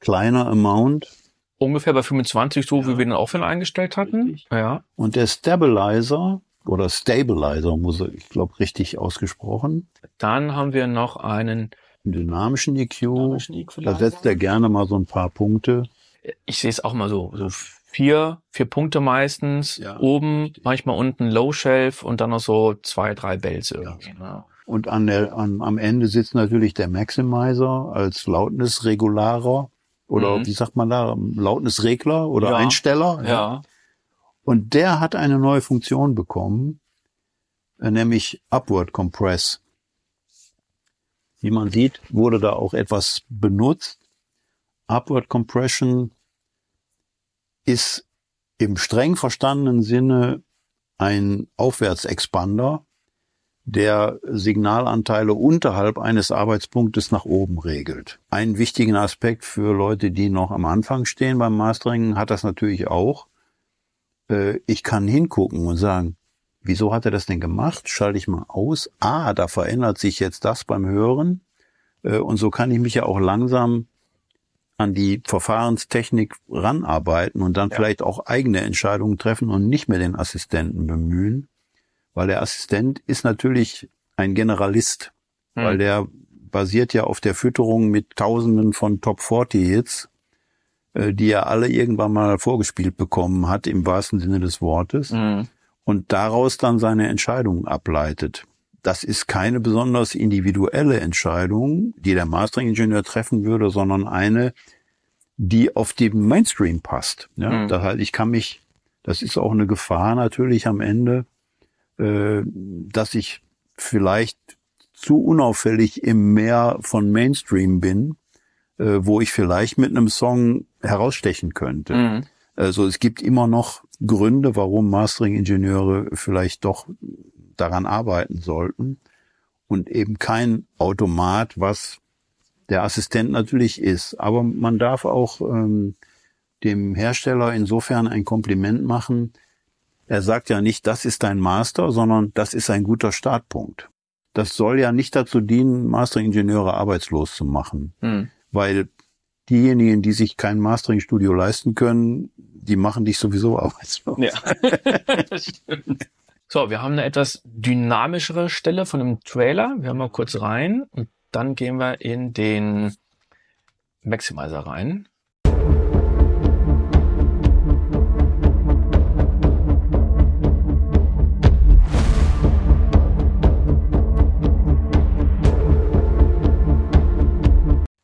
kleiner Amount. Ungefähr bei 25, so wie wir den auch schon eingestellt hatten. Richtig. Ja. Und der Stabilizer oder Stabilizer, muss ich glaube, richtig ausgesprochen. Dann haben wir noch einen dynamischen EQ. dynamischen Da Equalizer. setzt er gerne mal so ein paar Punkte. ich sehe es auch mal so, so vier, vier Punkte meistens, Ja. oben, manchmal unten Low Shelf und dann noch so zwei, drei Bells irgendwie. ne? Und an der, an, am Ende sitzt natürlich der Maximizer als Lautnisregularer oder Mhm. wie sagt man da, Lautnisregler oder Ja. Einsteller. Ja. Und der hat eine neue Funktion bekommen, äh, nämlich Upward Compress. Wie man sieht, wurde da auch etwas benutzt. Upward Compression ist im streng verstandenen Sinne ein Aufwärtsexpander, der Signalanteile unterhalb eines Arbeitspunktes nach oben regelt. Einen wichtigen Aspekt für Leute, die noch am Anfang stehen beim Mastering, hat das natürlich auch. Äh, Ich kann hingucken und sagen, wieso hat er das denn gemacht? Schalte ich mal aus. Ah, da verändert sich jetzt das beim Hören. Äh, Und so kann ich mich ja auch langsam an die Verfahrenstechnik ranarbeiten und dann Ja. vielleicht auch eigene Entscheidungen treffen und nicht mehr den Assistenten bemühen. Weil der Assistent ist natürlich ein Generalist, Hm. weil der basiert ja auf der Fütterung mit Tausenden von Top 40 Hits, die er alle irgendwann mal vorgespielt bekommen hat, im wahrsten Sinne des Wortes, Mhm. und daraus dann seine Entscheidungen ableitet. Das ist keine besonders individuelle Entscheidung, die der Mastering-Ingenieur treffen würde, sondern eine, die auf den Mainstream passt. Ja, Mhm. das heißt, ich kann mich, das ist auch eine Gefahr natürlich am Ende, äh, dass ich vielleicht zu unauffällig im Meer von Mainstream bin, äh, wo ich vielleicht mit einem Song herausstechen könnte. Mhm. Also es gibt immer noch Gründe, warum Mastering-Ingenieure vielleicht doch daran arbeiten sollten und eben kein Automat, was der Assistent natürlich ist. Aber man darf auch ähm, dem Hersteller insofern ein Kompliment machen. Er sagt ja nicht, das ist dein Master, sondern das ist ein guter Startpunkt. Das soll ja nicht dazu dienen, Mastering-Ingenieure arbeitslos zu machen Mhm. Weil diejenigen, die sich kein Mastering-Studio leisten können, die machen dich sowieso arbeitslos. Ja. Das stimmt. so, wir haben eine etwas dynamischere Stelle von dem Trailer. Wir haben mal kurz rein und dann gehen wir in den Maximizer rein.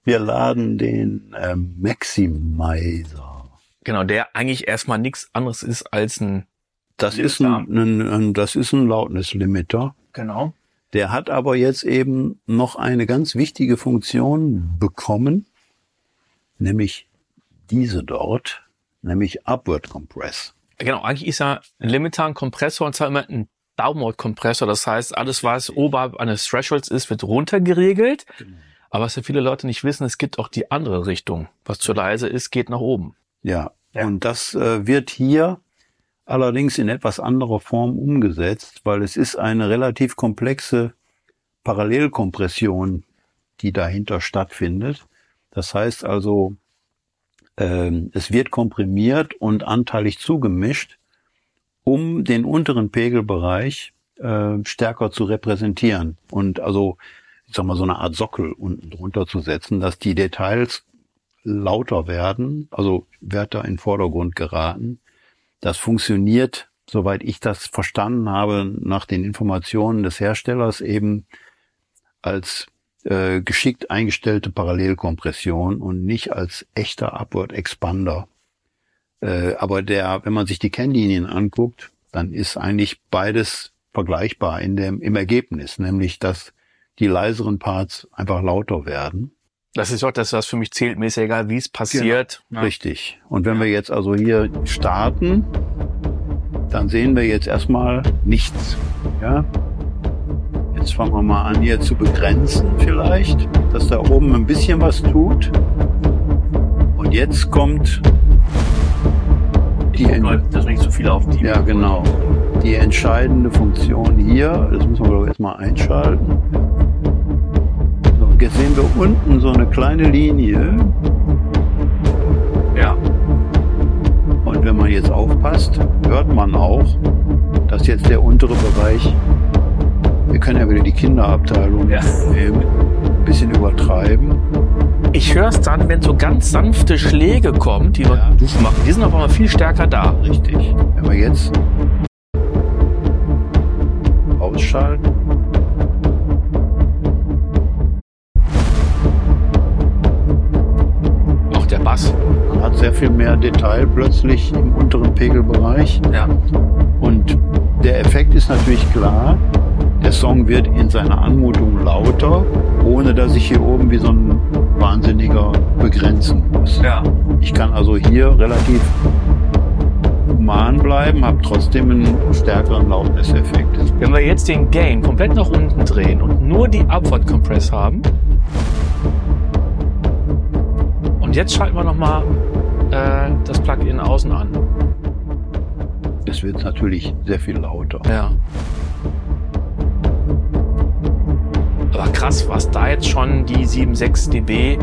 Wir laden den ähm, Maximizer. Genau, der eigentlich erstmal nichts anderes ist als ein. Das ist ein, ein, ein, das ist ein Loudness-Limiter. Genau. Der hat aber jetzt eben noch eine ganz wichtige Funktion bekommen, nämlich diese dort, nämlich Upward Compress. Genau, eigentlich ist ja ein Limiter ein Kompressor und zwar immer ein Downward-Kompressor. Das heißt, alles, was oberhalb eines Thresholds ist, wird runtergeregelt. Genau. Aber was ja viele Leute nicht wissen, es gibt auch die andere Richtung. Was zu leise ist, geht nach oben. Ja, ja. und das äh, wird hier allerdings in etwas anderer Form umgesetzt, weil es ist eine relativ komplexe Parallelkompression, die dahinter stattfindet. Das heißt also, ähm, es wird komprimiert und anteilig zugemischt, um den unteren Pegelbereich äh, stärker zu repräsentieren und also ich sag mal so eine Art Sockel unten drunter zu setzen, dass die Details lauter werden, also Wörter in Vordergrund geraten. Das funktioniert, soweit ich das verstanden habe, nach den Informationen des Herstellers eben als äh, geschickt eingestellte Parallelkompression und nicht als echter Upward Expander. Äh, aber der, wenn man sich die Kennlinien anguckt, dann ist eigentlich beides vergleichbar in dem, im Ergebnis, nämlich dass die leiseren Parts einfach lauter werden. Das ist auch das, was für mich zählt. Mir ist ja egal, wie es passiert. Genau. Ja. Richtig. Und wenn wir jetzt also hier starten, dann sehen wir jetzt erstmal nichts. Ja? Jetzt fangen wir mal an, hier zu begrenzen vielleicht, dass da oben ein bisschen was tut. Und jetzt kommt die, das nicht so viel auf die. Ja, genau. Die entscheidende Funktion hier, das müssen wir doch erstmal einschalten. Jetzt sehen wir unten so eine kleine Linie. Ja. Und wenn man jetzt aufpasst, hört man auch, dass jetzt der untere Bereich, wir können ja wieder die Kinderabteilung ja. nehmen, ein bisschen übertreiben. Ich höre es dann, wenn so ganz sanfte Schläge kommen, die ja. machen. Die sind auf einmal viel stärker da. Richtig. Wenn wir jetzt ausschalten. sehr viel mehr Detail plötzlich im unteren Pegelbereich. Ja. Und der Effekt ist natürlich klar. Der Song wird in seiner Anmutung lauter, ohne dass ich hier oben wie so ein Wahnsinniger begrenzen muss. Ja. Ich kann also hier relativ human bleiben, habe trotzdem einen stärkeren Lautness-Effekt. Wenn wir jetzt den Gain komplett nach unten drehen und nur die Upward Compress haben, und jetzt schalten wir nochmal äh, das Plugin außen an. Es wird natürlich sehr viel lauter. Ja. Aber krass, was da jetzt schon die 7,6 dB.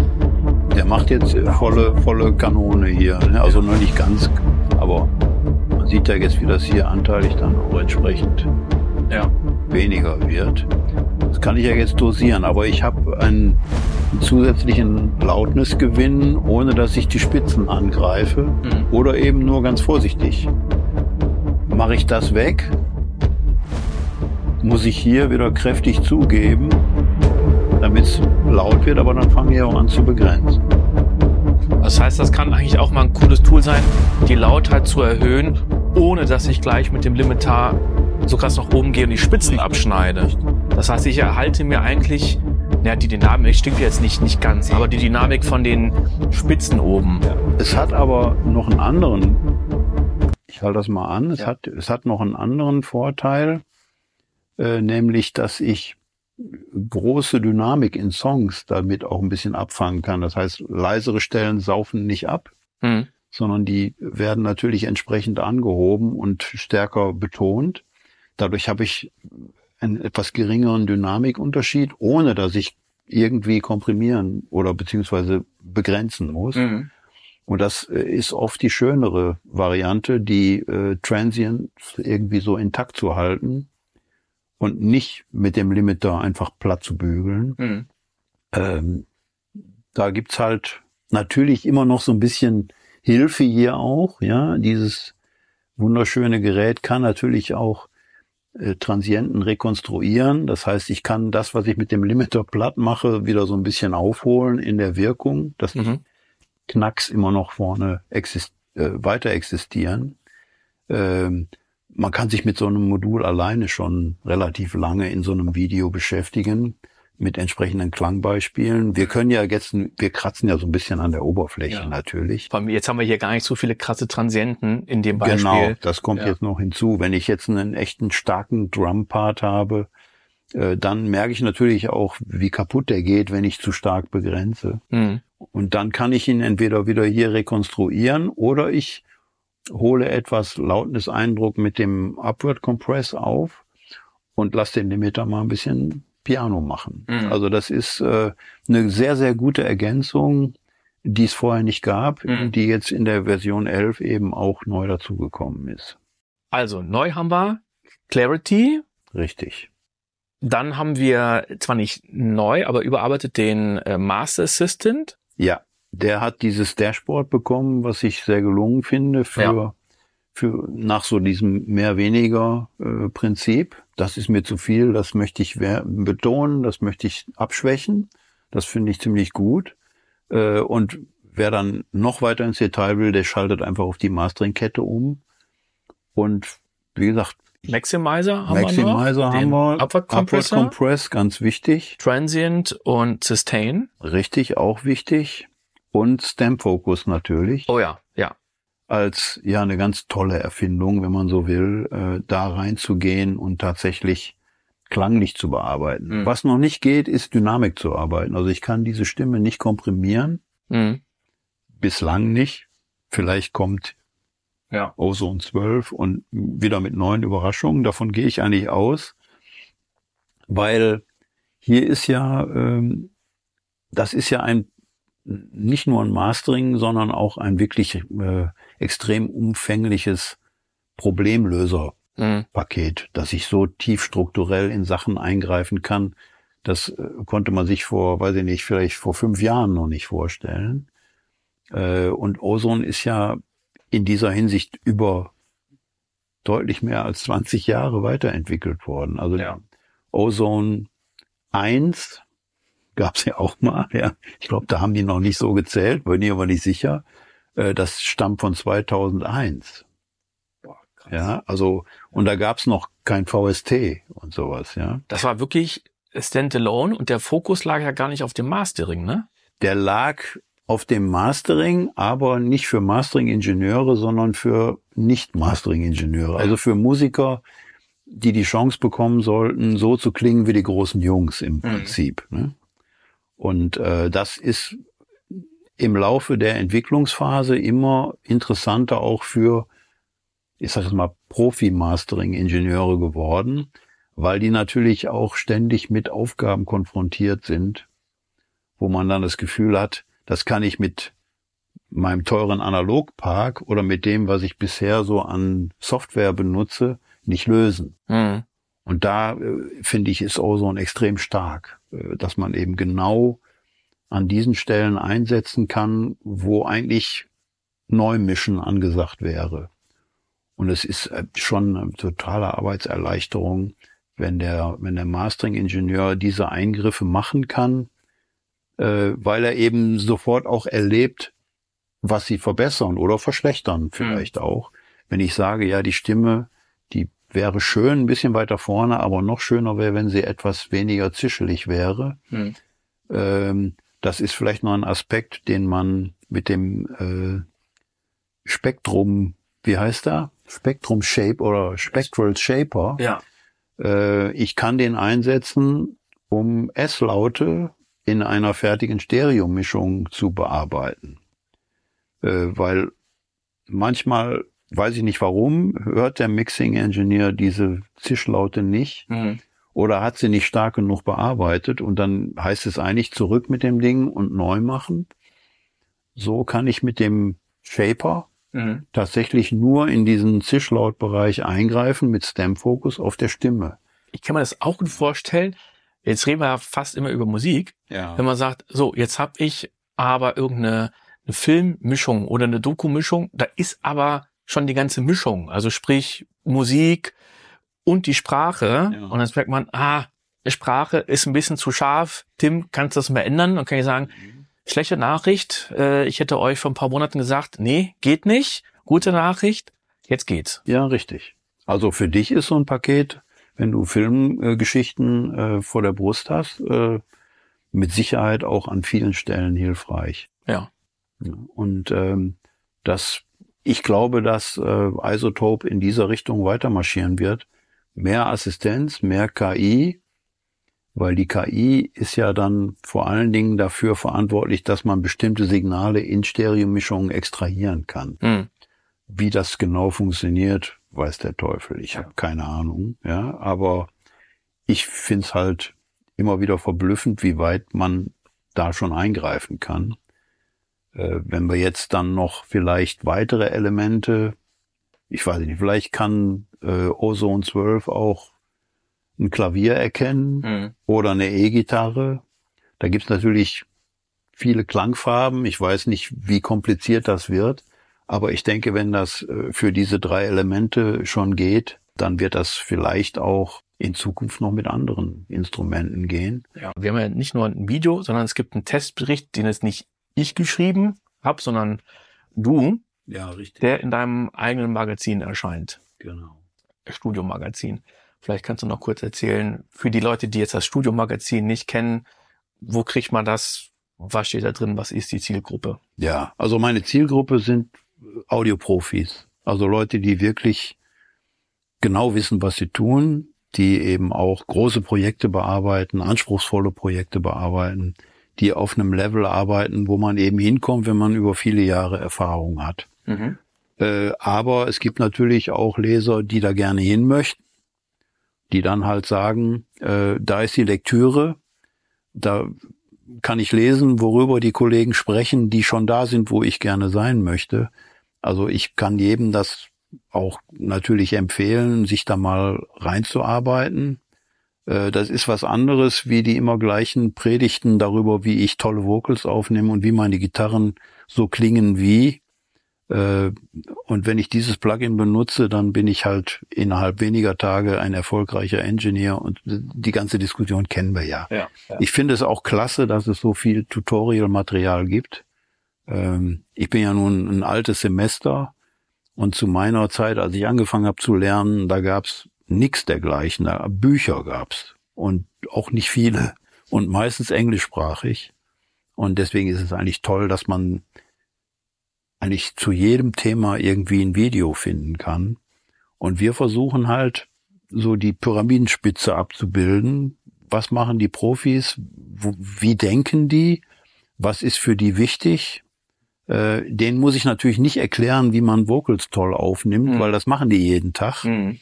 Der macht jetzt volle, volle Kanone hier. Ne? Also noch nicht ganz, aber man sieht ja jetzt, wie das hier anteilig dann auch entsprechend ja. weniger wird. Das kann ich ja jetzt dosieren, aber ich habe einen, zusätzlichen Lautnessgewinn, ohne dass ich die Spitzen angreife mhm. oder eben nur ganz vorsichtig. Mache ich das weg, muss ich hier wieder kräftig zugeben, damit es laut wird, aber dann fange ich auch an zu begrenzen. Das heißt, das kann eigentlich auch mal ein cooles Tool sein, die Lautheit zu erhöhen, ohne dass ich gleich mit dem Limitar so krass nach oben gehe und die Spitzen abschneide. Das heißt, ich erhalte mir eigentlich, ja, die Dynamik stimmt jetzt nicht, nicht ganz, aber die Dynamik von den Spitzen oben. Es hat aber noch einen anderen, ich halte das mal an, es, ja. hat, es hat noch einen anderen Vorteil, äh, nämlich, dass ich große Dynamik in Songs damit auch ein bisschen abfangen kann. Das heißt, leisere Stellen saufen nicht ab, mhm. Sondern die werden natürlich entsprechend angehoben und stärker betont. Dadurch habe ich einen etwas geringeren Dynamikunterschied, ohne dass ich irgendwie komprimieren oder beziehungsweise begrenzen muss. Mhm. Und das äh, ist oft die schönere Variante, die äh, Transient irgendwie so intakt zu halten und nicht mit dem Limiter einfach platt zu bügeln. Mhm. Ähm, da gibt's halt natürlich immer noch so ein bisschen Hilfe hier auch. Ja, dieses wunderschöne Gerät kann natürlich auch äh, Transienten rekonstruieren. Das heißt, ich kann das, was ich mit dem Limiter platt mache, wieder so ein bisschen aufholen in der Wirkung, dass mhm. Knacks immer noch vorne exist äh, weiter existieren. Ähm, man kann sich mit so einem Modul alleine schon relativ lange in so einem Video beschäftigen mit entsprechenden Klangbeispielen. Wir können ja jetzt, wir kratzen ja so ein bisschen an der Oberfläche ja. natürlich. Jetzt haben wir hier gar nicht so viele krasse Transienten in dem Beispiel. Genau, das kommt ja. jetzt noch hinzu. Wenn ich jetzt einen echten starken Drum-Part habe, äh, dann merke ich natürlich auch, wie kaputt der geht, wenn ich zu stark begrenze. Mhm. Und dann kann ich ihn entweder wieder hier rekonstruieren oder ich hole etwas Lautnis-Eindruck mit dem Upward Compress auf und lasse den Limiter mal ein bisschen Piano machen. Mhm. Also das ist äh, eine sehr, sehr gute Ergänzung, die es vorher nicht gab, mhm. die jetzt in der Version 11 eben auch neu dazugekommen ist. Also neu haben wir Clarity. Richtig. Dann haben wir zwar nicht neu, aber überarbeitet den äh, Master Assistant. Ja, der hat dieses Dashboard bekommen, was ich sehr gelungen finde für ja für nach so diesem mehr weniger äh. Das ist mir zu viel, das möchte ich betonen, das möchte ich abschwächen. Das finde ich ziemlich gut. Äh, und wer dann noch weiter ins Detail will, der schaltet einfach auf die Mastering-Kette um. Und wie gesagt, Maximizer haben Maximizer wir noch, haben wir, Upward, Upward Compress, ganz wichtig. Transient und Sustain. Richtig, auch wichtig. Und Stamp Focus natürlich. Oh ja, ja als ja eine ganz tolle Erfindung, wenn man so will, äh, da reinzugehen und tatsächlich klanglich zu bearbeiten. Mhm. Was noch nicht geht, ist Dynamik zu arbeiten. Also ich kann diese Stimme nicht komprimieren. Mhm. Bislang nicht. Vielleicht kommt ja. Ozone 12 und wieder mit neuen Überraschungen. Davon gehe ich eigentlich aus, weil hier ist ja, ähm, das ist ja ein nicht nur ein Mastering, sondern auch ein wirklich äh, extrem umfängliches Problemlöserpaket, mhm. dass ich so tief strukturell in Sachen eingreifen kann. Das äh, konnte man sich vor, weiß ich nicht, vielleicht vor fünf Jahren noch nicht vorstellen. Äh, und Ozone ist ja in dieser Hinsicht über deutlich mehr als 20 Jahre weiterentwickelt worden. Also ja. Ozone 1 gab es ja auch mal. Ja. Ich glaube, da haben die noch nicht so gezählt, bin ich aber nicht sicher. Äh, das stammt von 2001. Boah, krass. Ja, also und da gab's noch kein VST und sowas. Ja. Das war wirklich Standalone und der Fokus lag ja gar nicht auf dem Mastering, ne? Der lag auf dem Mastering, aber nicht für Mastering-Ingenieure, sondern für Nicht-Mastering-Ingenieure. Also für Musiker, die die Chance bekommen sollten, so zu klingen wie die großen Jungs im mhm. Prinzip. Ne? Und äh, das ist im Laufe der Entwicklungsphase immer interessanter auch für, ich sage mal, Profi-Mastering-Ingenieure geworden, weil die natürlich auch ständig mit Aufgaben konfrontiert sind, wo man dann das Gefühl hat, das kann ich mit meinem teuren Analogpark oder mit dem, was ich bisher so an Software benutze, nicht lösen. Mhm. Und da äh, finde ich, ist Ozone extrem stark, äh, dass man eben genau an diesen Stellen einsetzen kann, wo eigentlich Neumischen angesagt wäre. Und es ist äh, schon eine totale Arbeitserleichterung, wenn der, wenn der Mastering-Ingenieur diese Eingriffe machen kann, äh, weil er eben sofort auch erlebt, was sie verbessern oder verschlechtern vielleicht mhm. auch. Wenn ich sage, ja, die Stimme, die wäre schön, ein bisschen weiter vorne, aber noch schöner wäre, wenn sie etwas weniger zischelig wäre. Mhm. Ähm, das ist vielleicht noch ein Aspekt, den man mit dem äh, Spektrum, wie heißt er? Spektrum Shape oder Spectral Shaper. Ja. Äh, ich kann den einsetzen, um S-Laute in einer fertigen Stereomischung zu bearbeiten. Äh, weil manchmal weiß ich nicht warum, hört der Mixing Engineer diese Zischlaute nicht mhm. Oder hat sie nicht stark genug bearbeitet und dann heißt es eigentlich zurück mit dem Ding und neu machen. So kann ich mit dem Shaper mhm. tatsächlich nur in diesen Zischlautbereich eingreifen mit Stem Focus auf der Stimme. Ich kann mir das auch gut vorstellen. Jetzt reden wir ja fast immer über Musik. Ja. Wenn man sagt, so, jetzt habe ich aber irgendeine eine Filmmischung oder eine Doku-Mischung, da ist aber schon die ganze Mischung. Also sprich Musik und die Sprache. Ja. Und dann merkt man, ah, Sprache ist ein bisschen zu scharf. Tim, kannst du das mal ändern? Und kann ich sagen, mhm. schlechte Nachricht. Äh, ich hätte euch vor ein paar Monaten gesagt, nee, geht nicht. Gute Nachricht. Jetzt geht's. Ja, richtig. Also für dich ist so ein Paket, wenn du Filmgeschichten äh, vor der Brust hast, äh, mit Sicherheit auch an vielen Stellen hilfreich. Ja. ja und ähm, das, ich glaube, dass äh, Isotope in dieser Richtung weiter marschieren wird. Mehr Assistenz, mehr KI, weil die KI ist ja dann vor allen Dingen dafür verantwortlich, dass man bestimmte Signale in Stereomischungen extrahieren kann. Mhm. Wie das genau funktioniert, weiß der Teufel. Ich habe keine Ahnung. Ja, aber ich find's halt immer wieder verblüffend, wie weit man da schon eingreifen kann. Äh, wenn wir jetzt dann noch vielleicht weitere Elemente, ich weiß nicht, vielleicht kann äh, Ozone 12 auch ein Klavier erkennen mhm. oder eine E-Gitarre. Da gibt's natürlich viele Klangfarben. Ich weiß nicht, wie kompliziert das wird. Aber ich denke, wenn das äh, für diese drei Elemente schon geht, dann wird das vielleicht auch in Zukunft noch mit anderen Instrumenten gehen. Ja, wir haben ja nicht nur ein Video, sondern es gibt einen Testbericht, den es nicht ich geschrieben habe, sondern du, ja, richtig. der in deinem eigenen Magazin erscheint. Genau. Studiomagazin. Vielleicht kannst du noch kurz erzählen, für die Leute, die jetzt das Studiomagazin nicht kennen, wo kriegt man das? Was steht da drin? Was ist die Zielgruppe? Ja, also meine Zielgruppe sind Audioprofis. Also Leute, die wirklich genau wissen, was sie tun, die eben auch große Projekte bearbeiten, anspruchsvolle Projekte bearbeiten, die auf einem Level arbeiten, wo man eben hinkommt, wenn man über viele Jahre Erfahrung hat. Mhm. Äh, aber es gibt natürlich auch Leser, die da gerne hin möchten, die dann halt sagen, äh, da ist die Lektüre, da kann ich lesen, worüber die Kollegen sprechen, die schon da sind, wo ich gerne sein möchte. Also ich kann jedem das auch natürlich empfehlen, sich da mal reinzuarbeiten. Äh, das ist was anderes wie die immer gleichen Predigten darüber, wie ich tolle Vocals aufnehme und wie meine Gitarren so klingen wie. Äh, und wenn ich dieses Plugin benutze, dann bin ich halt innerhalb weniger Tage ein erfolgreicher Engineer und die ganze Diskussion kennen wir ja. ja, ja. Ich finde es auch klasse, dass es so viel Tutorial-Material gibt. Ähm, ich bin ja nun ein altes Semester und zu meiner Zeit, als ich angefangen habe zu lernen, da gab's nichts dergleichen. Bücher gab's und auch nicht viele und meistens englischsprachig. Und deswegen ist es eigentlich toll, dass man eigentlich zu jedem Thema irgendwie ein Video finden kann. Und wir versuchen halt so die Pyramidenspitze abzubilden. Was machen die Profis? Wie denken die? Was ist für die wichtig? Äh, den muss ich natürlich nicht erklären, wie man Vocals toll aufnimmt, mhm. weil das machen die jeden Tag. Mhm.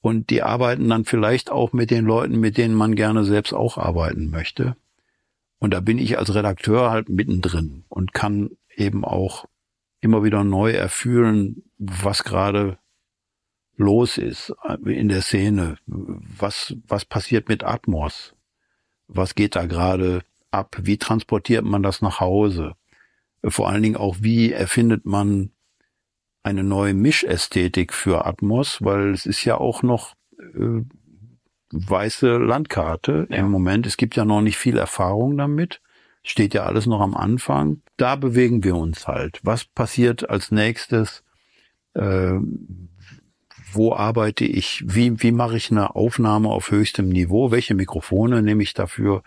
Und die arbeiten dann vielleicht auch mit den Leuten, mit denen man gerne selbst auch arbeiten möchte. Und da bin ich als Redakteur halt mittendrin und kann eben auch immer wieder neu erfühlen, was gerade los ist in der Szene. Was, was passiert mit Atmos? Was geht da gerade ab? Wie transportiert man das nach Hause? vor allen Dingen auch, wie erfindet man eine neue Mischästhetik für Atmos, weil es ist ja auch noch äh, weiße Landkarte ja. im Moment. Es gibt ja noch nicht viel Erfahrung damit. Steht ja alles noch am Anfang. Da bewegen wir uns halt. Was passiert als nächstes? Äh, wo arbeite ich? Wie, wie mache ich eine Aufnahme auf höchstem Niveau? Welche Mikrofone nehme ich dafür?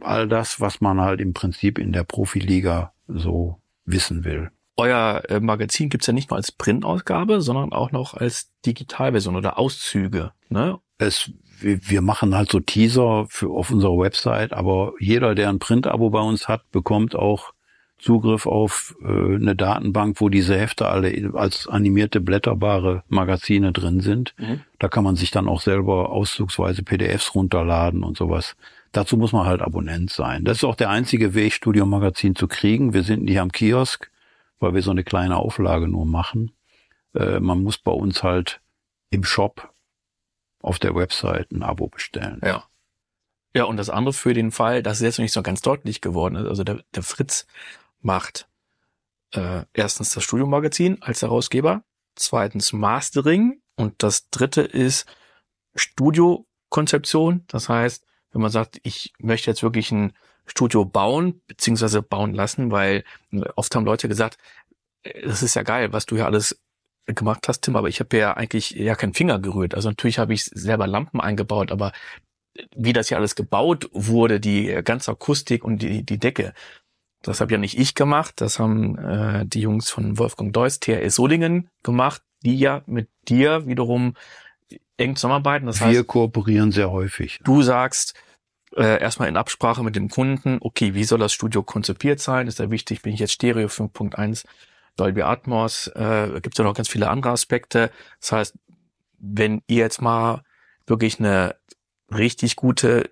all das, was man halt im Prinzip in der Profiliga so wissen will. Euer äh, Magazin gibt's ja nicht nur als Printausgabe, sondern auch noch als Digitalversion oder Auszüge. Ne? Es, wir machen halt so Teaser für auf unserer Website, aber jeder, der ein Printabo bei uns hat, bekommt auch Zugriff auf äh, eine Datenbank, wo diese Hefte alle als animierte blätterbare Magazine drin sind. Mhm. Da kann man sich dann auch selber auszugsweise PDFs runterladen und sowas. Dazu muss man halt Abonnent sein. Das ist auch der einzige Weg, Studio Magazin zu kriegen. Wir sind nicht am Kiosk, weil wir so eine kleine Auflage nur machen. Äh, man muss bei uns halt im Shop auf der Website ein Abo bestellen. Ja. Ja, und das andere für den Fall, dass es jetzt noch nicht so ganz deutlich geworden ist. Also der, der Fritz macht äh, erstens das Studiomagazin als Herausgeber, zweitens Mastering Und das dritte ist Studiokonzeption. Das heißt, wenn man sagt, ich möchte jetzt wirklich ein Studio bauen, beziehungsweise bauen lassen, weil oft haben Leute gesagt, äh, das ist ja geil, was du hier alles gemacht hast, Tim, aber ich habe ja eigentlich ja keinen Finger gerührt. Also natürlich habe ich selber Lampen eingebaut, aber wie das hier alles gebaut wurde, die ganze Akustik und die, die Decke, das habe ja nicht ich gemacht, das haben äh, die Jungs von Wolfgang Deuss, TRS Solingen gemacht, die ja mit dir wiederum eng zusammenarbeiten. Das Wir heißt, kooperieren sehr häufig. Du sagst äh, erstmal in Absprache mit dem Kunden, okay, wie soll das Studio konzipiert sein? Ist ja wichtig, bin ich jetzt Stereo 5.1, Dolby Atmos, äh, gibt es ja noch ganz viele andere Aspekte. Das heißt, wenn ihr jetzt mal wirklich eine richtig gute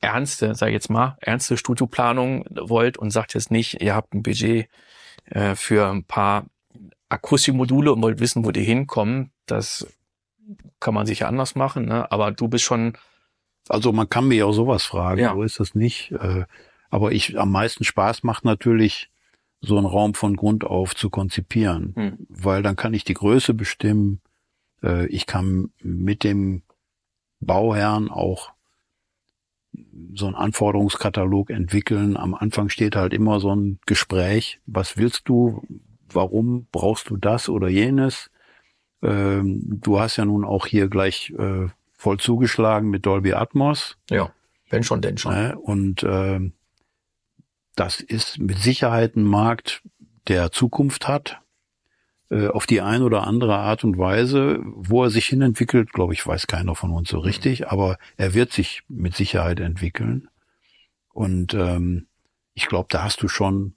ernste, sag ich jetzt mal, ernste Studioplanung wollt und sagt jetzt nicht, ihr habt ein Budget äh, für ein paar Akustikmodule und wollt wissen, wo die hinkommen, das kann man sicher anders machen, ne? aber du bist schon. Also man kann mir auch sowas fragen, ja. so ist das nicht. Äh, aber ich am meisten Spaß macht natürlich, so einen Raum von Grund auf zu konzipieren, hm. weil dann kann ich die Größe bestimmen. Äh, ich kann mit dem Bauherrn auch so einen Anforderungskatalog entwickeln. Am Anfang steht halt immer so ein Gespräch. Was willst du? Warum brauchst du das oder jenes? Ähm, du hast ja nun auch hier gleich äh, voll zugeschlagen mit Dolby Atmos. Ja, wenn schon, denn schon. Äh, und äh, das ist mit Sicherheit ein Markt, der Zukunft hat. Äh, auf die eine oder andere Art und Weise. Wo er sich hinentwickelt, glaube ich, weiß keiner von uns so mhm. richtig, aber er wird sich mit Sicherheit entwickeln. Und ähm, ich glaube, da hast du schon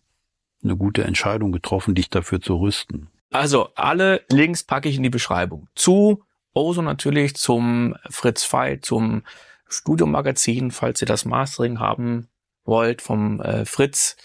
eine gute Entscheidung getroffen, dich dafür zu rüsten. Also alle Links packe ich in die Beschreibung. Zu Oso natürlich, zum Fritz Veit, zum Studiomagazin, falls ihr das Mastering haben wollt vom äh, Fritz.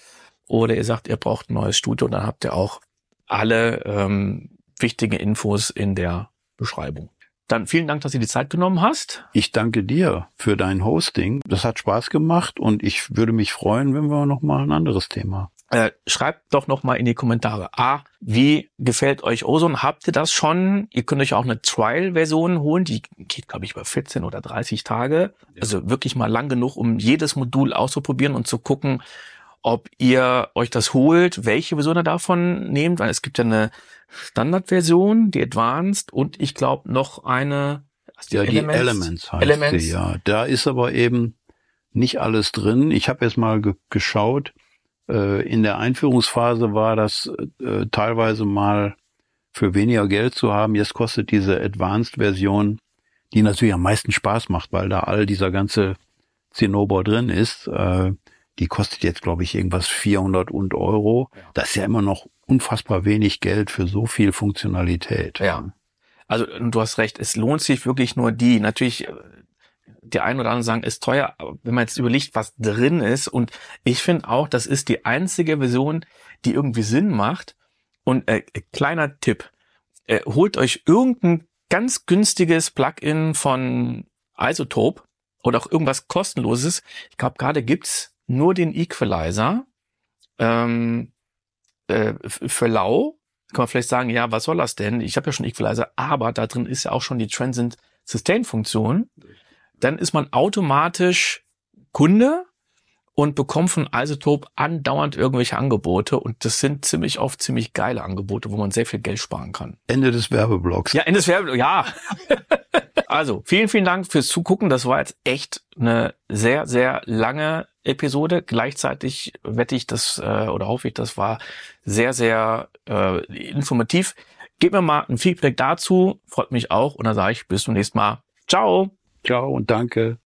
Oder ihr sagt, ihr braucht ein neues Studio, dann habt ihr auch alle ähm, wichtigen Infos in der Beschreibung. Dann vielen Dank, dass du die Zeit genommen hast. Ich danke dir für dein Hosting. Das hat Spaß gemacht und ich würde mich freuen, wenn wir noch mal ein anderes Thema. Äh, schreibt doch noch mal in die Kommentare. A, wie gefällt euch Ozone? Habt ihr das schon? Ihr könnt euch auch eine Trial-Version holen. Die geht, glaube ich, über 14 oder 30 Tage. Ja. Also wirklich mal lang genug, um jedes Modul auszuprobieren und zu gucken, ob ihr euch das holt, welche Version ihr davon nehmt, weil es gibt ja eine Standardversion, die Advanced und ich glaube noch eine. Die ja, Elements? die Elements heißt Elements. Die, ja. Da ist aber eben nicht alles drin. Ich habe jetzt mal ge geschaut. Äh, in der Einführungsphase war das äh, teilweise mal für weniger Geld zu haben. Jetzt kostet diese Advanced-Version, die natürlich am meisten Spaß macht, weil da all dieser ganze Zinnober drin ist, äh, die kostet jetzt, glaube ich, irgendwas 400 und Euro. Das ist ja immer noch unfassbar wenig Geld für so viel Funktionalität. Ja. Also du hast recht, es lohnt sich wirklich nur die. Natürlich, die einen oder anderen sagen, ist teuer, wenn man jetzt überlegt, was drin ist. Und ich finde auch, das ist die einzige Version, die irgendwie Sinn macht. Und äh, kleiner Tipp, äh, holt euch irgendein ganz günstiges Plugin von Isotope oder auch irgendwas kostenloses. Ich glaube, gerade gibt's nur den Equalizer ähm, äh, für lau. Kann man vielleicht sagen, ja, was soll das denn? Ich habe ja schon Equalizer, aber da drin ist ja auch schon die Transient Sustain Funktion. Dann ist man automatisch Kunde und bekommt von Isotope andauernd irgendwelche Angebote und das sind ziemlich oft ziemlich geile Angebote, wo man sehr viel Geld sparen kann. Ende des Werbeblocks. Ja, Ende des Werbeblocks, ja. also, vielen, vielen Dank fürs Zugucken. Das war jetzt echt eine sehr, sehr lange Episode. Gleichzeitig wette ich das äh, oder hoffe ich, das war sehr, sehr äh, informativ. Gebt mir mal ein Feedback dazu, freut mich auch und dann sage ich bis zum nächsten Mal. Ciao. Ciao und danke.